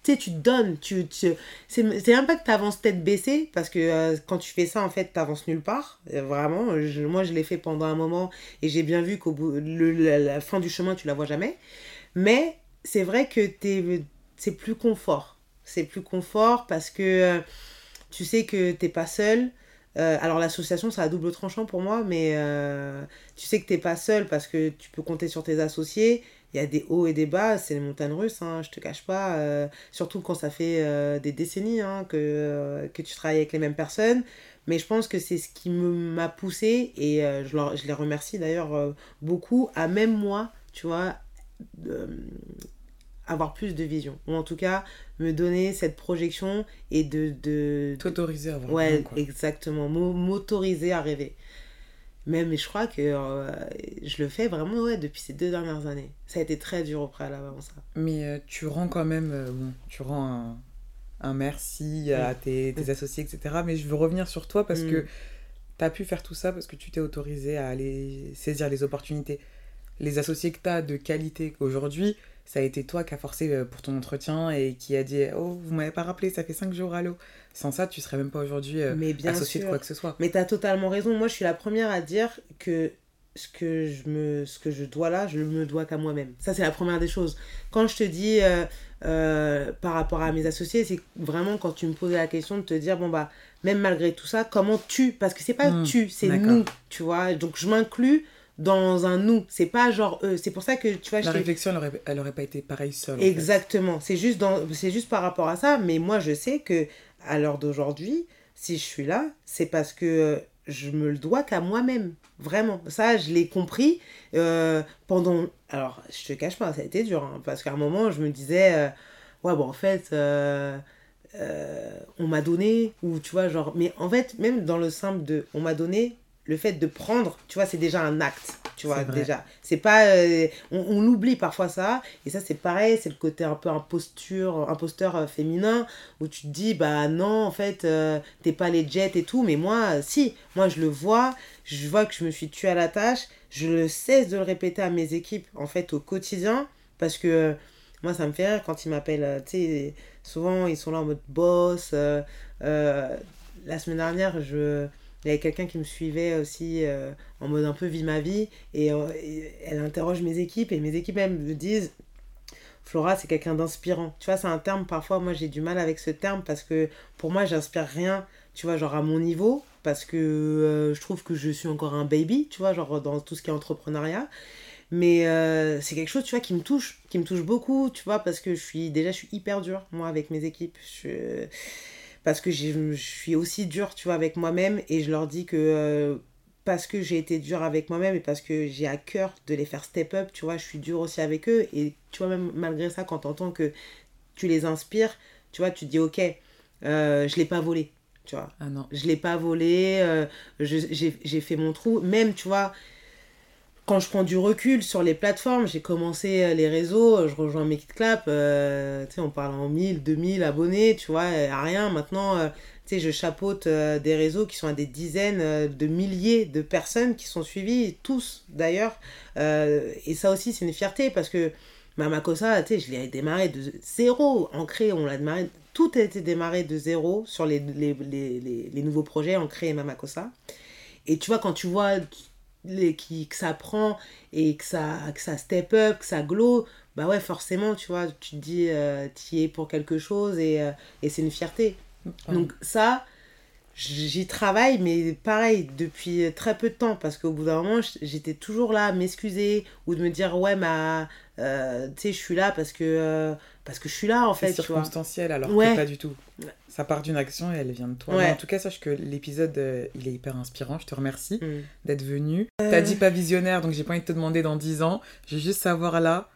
tu tu te donnes. Tu, tu, c'est même pas que tu avances tête baissée, parce que euh, quand tu fais ça, en fait, tu avances nulle part. Euh, vraiment, moi, je l'ai fait pendant un moment et j'ai bien vu qu'au bout, la, fin du chemin, tu la vois jamais. Mais c'est vrai que c'est plus confort. C'est plus confort parce que euh, tu sais que t'es pas seul. Alors l'association, ça a double tranchant pour moi, mais tu sais que t'es pas seul parce que tu peux compter sur tes associés il y a des hauts et des bas, c'est les montagnes russes, hein, je te cache pas. Euh, surtout quand ça fait euh, des décennies hein, que, euh, que tu travailles avec les mêmes personnes. Mais je pense que c'est ce qui m'a poussé, et je, leur, je les remercie d'ailleurs beaucoup, à même moi, tu vois, avoir plus de vision. Ou en tout cas, me donner cette projection et de... de T'autoriser à avoir Ouais, exactement. M'autoriser à rêver. Même, je crois que euh, je le fais vraiment ouais, depuis ces deux dernières années. Ça a été très dur au préalable avant ça. Mais euh, tu rends quand même, euh, bon, tu rends un, merci à tes, tes, associés, etc. Mais je veux revenir sur toi parce que mm. tu as pu faire tout ça parce que tu t'es autorisé à aller saisir les opportunités. Les associés que tu as de qualité aujourd'hui, ça a été toi qui as forcé pour ton entretien et qui a dit Oh, vous m'avez pas rappelé, ça fait cinq jours, allô sans ça, tu serais même pas aujourd'hui euh, associé de quoi que ce soit. Mais tu as totalement raison. Moi, je suis la première à dire que ce que je, me, ce que je dois là, je ne me dois qu'à moi-même. Ça, c'est la première des choses. Quand je te dis euh, euh, par rapport à mes associés, c'est vraiment quand tu me posais la question de te dire, bon, bah, même malgré tout ça, comment tu Parce que c'est pas hmm, tu, c'est nous, tu vois. Donc, je m'inclus dans un nous. C'est pas genre eux. C'est pour ça que tu vois. La réflexion, elle aurait, elle aurait pas été pareille seule. Exactement. C'est juste, dans, juste par rapport à ça. Mais moi, je sais que à l'heure d'aujourd'hui, si je suis là, c'est parce que je me le dois qu'à moi-même. Vraiment. Ça, je l'ai compris euh, pendant. Alors, je te cache pas, ça a été dur. Hein, parce qu'à un moment, je me disais, euh, ouais, bon, en fait, euh, on m'a donné. Ou tu vois, genre. Mais en fait, même dans le simple de on m'a donné, le fait de prendre, tu vois, c'est déjà un acte, tu vois, déjà. C'est pas... Euh, on, on oublie parfois ça, et ça c'est pareil, c'est le côté un peu imposture, imposteur euh, féminin, où tu te dis, bah non, en fait, euh, t'es pas les jets et tout, mais moi, si, moi je le vois, je vois que je me suis tué à la tâche, je le cesse de le répéter à mes équipes, en fait, au quotidien, parce que moi ça me fait rire quand ils m'appellent, tu sais, souvent ils sont là en mode boss, la semaine dernière, je il y avait quelqu'un qui me suivait aussi euh, en mode un peu vie ma vie euh, et, elle interroge mes équipes et mes équipes même me disent Flora c'est quelqu'un d'inspirant tu vois c'est un terme parfois moi j'ai du mal avec ce terme parce que pour moi j'inspire rien tu vois genre à mon niveau parce que euh, je trouve que je suis encore un baby tu vois genre dans tout ce qui est entrepreneuriat. Mais c'est quelque chose tu vois qui me touche qui me touche beaucoup tu vois parce que je suis déjà je suis hyper dure moi avec mes équipes. Je parce que je suis aussi dure, tu vois, avec moi-même et je leur dis que euh, parce que j'ai été dure avec moi-même et parce que j'ai à cœur de les faire step up, tu vois, je suis dure aussi avec eux et tu vois, même malgré ça, quand tu entends que tu les inspires, tu vois, tu te dis, ok, euh, je l'ai pas volé, tu vois. Ah non. Je l'ai pas volé, euh, j'ai fait mon trou, même, tu vois, quand je prends du recul sur les plateformes, j'ai commencé euh, les réseaux, euh, je rejoins It Clap, euh, tu sais, on parle en 1000, 2000 abonnés, tu vois, à rien. Maintenant, tu sais, je chapeaute des réseaux qui sont à des dizaines de milliers de personnes qui sont suivies, tous d'ailleurs. et ça aussi, c'est une fierté parce que Mamakosa, tu sais, je l'ai démarré de zéro, ancré, on l'a démarré, tout a été démarré de zéro sur les, les, les, les nouveaux projets, ancré et Mamakosa. Et tu vois, quand tu vois les, qui, que ça prend et que ça, que ça step up, que ça glow, bah ouais, forcément, tu vois, tu te dis, euh, tu y es pour quelque chose et, euh, et c'est une fierté. Donc ça, j'y travaille, mais pareil, depuis très peu de temps, parce qu'au bout d'un moment, j'étais toujours là à m'excuser ou de me dire, ouais, ma, euh, tu sais, je suis là parce que, euh, parce que je suis là, en fait. C'est circonstanciel, alors que pas du tout. Ça part d'une action et elle vient de toi. en tout cas, sache que l'épisode, euh, il est hyper inspirant. Je te remercie mm. d'être venu. T'as dit pas visionnaire, donc j'ai pas envie de te demander dans 10 ans. Je vais juste savoir là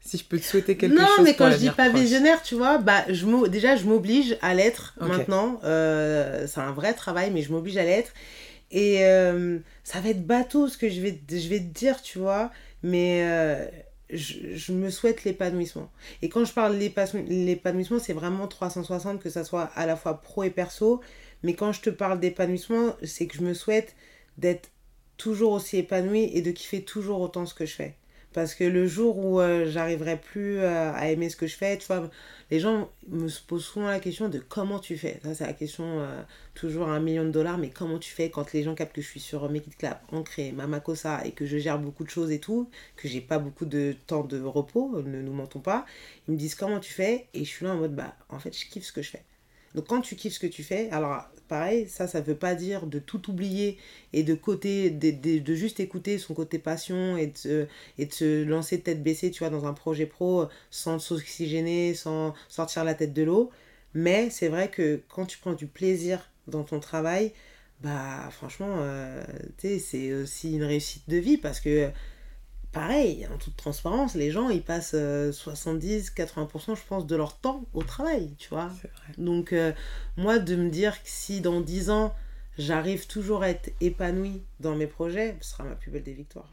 si je peux te souhaiter quelque chose. Non, mais quand je dis pas visionnaire, tu vois, bah, je déjà, je m'oblige à l'être maintenant. Euh, c'est un vrai travail, mais je m'oblige à l'être. Et euh, ça va être bateau ce que je vais, je vais te dire, tu vois, mais euh, je, me souhaite l'épanouissement. Et quand je parle l'épanouissement, c'est vraiment 360, que ça soit à la fois pro et perso. Mais quand je te parle d'épanouissement, c'est que je me souhaite d'être toujours aussi épanouie et de kiffer toujours autant ce que je fais. Parce que le jour où euh, j'arriverai plus euh, à aimer ce que je fais, tu vois, les gens me posent souvent la question de comment tu fais. Ça, c'est la question euh, toujours un million de dollars, mais comment tu fais quand les gens captent que je suis sur Make It Clap, Ancré, Mamakosa et que je gère beaucoup de choses et tout, que j'ai pas beaucoup de temps de repos, ne nous mentons pas. Ils me disent comment tu fais et je suis là en mode bah en fait je kiffe ce que je fais. Donc quand tu kiffes ce que tu fais, alors pareil, ça, ça veut pas dire de tout oublier et de côté, de, de, juste écouter son côté passion et de, et de se lancer tête baissée, tu vois, dans un projet pro sans s'oxygéner, sans sortir la tête de l'eau. Mais c'est vrai que quand tu prends du plaisir dans ton travail, bah franchement, euh, c'est aussi une réussite de vie parce que pareil, en toute transparence, les gens, ils passent 70, euh, 80%, je pense, de leur temps au travail, tu vois. Donc, euh, moi, de me dire que si dans 10 ans, j'arrive toujours à être épanouie dans mes projets, ce sera ma plus belle des victoires.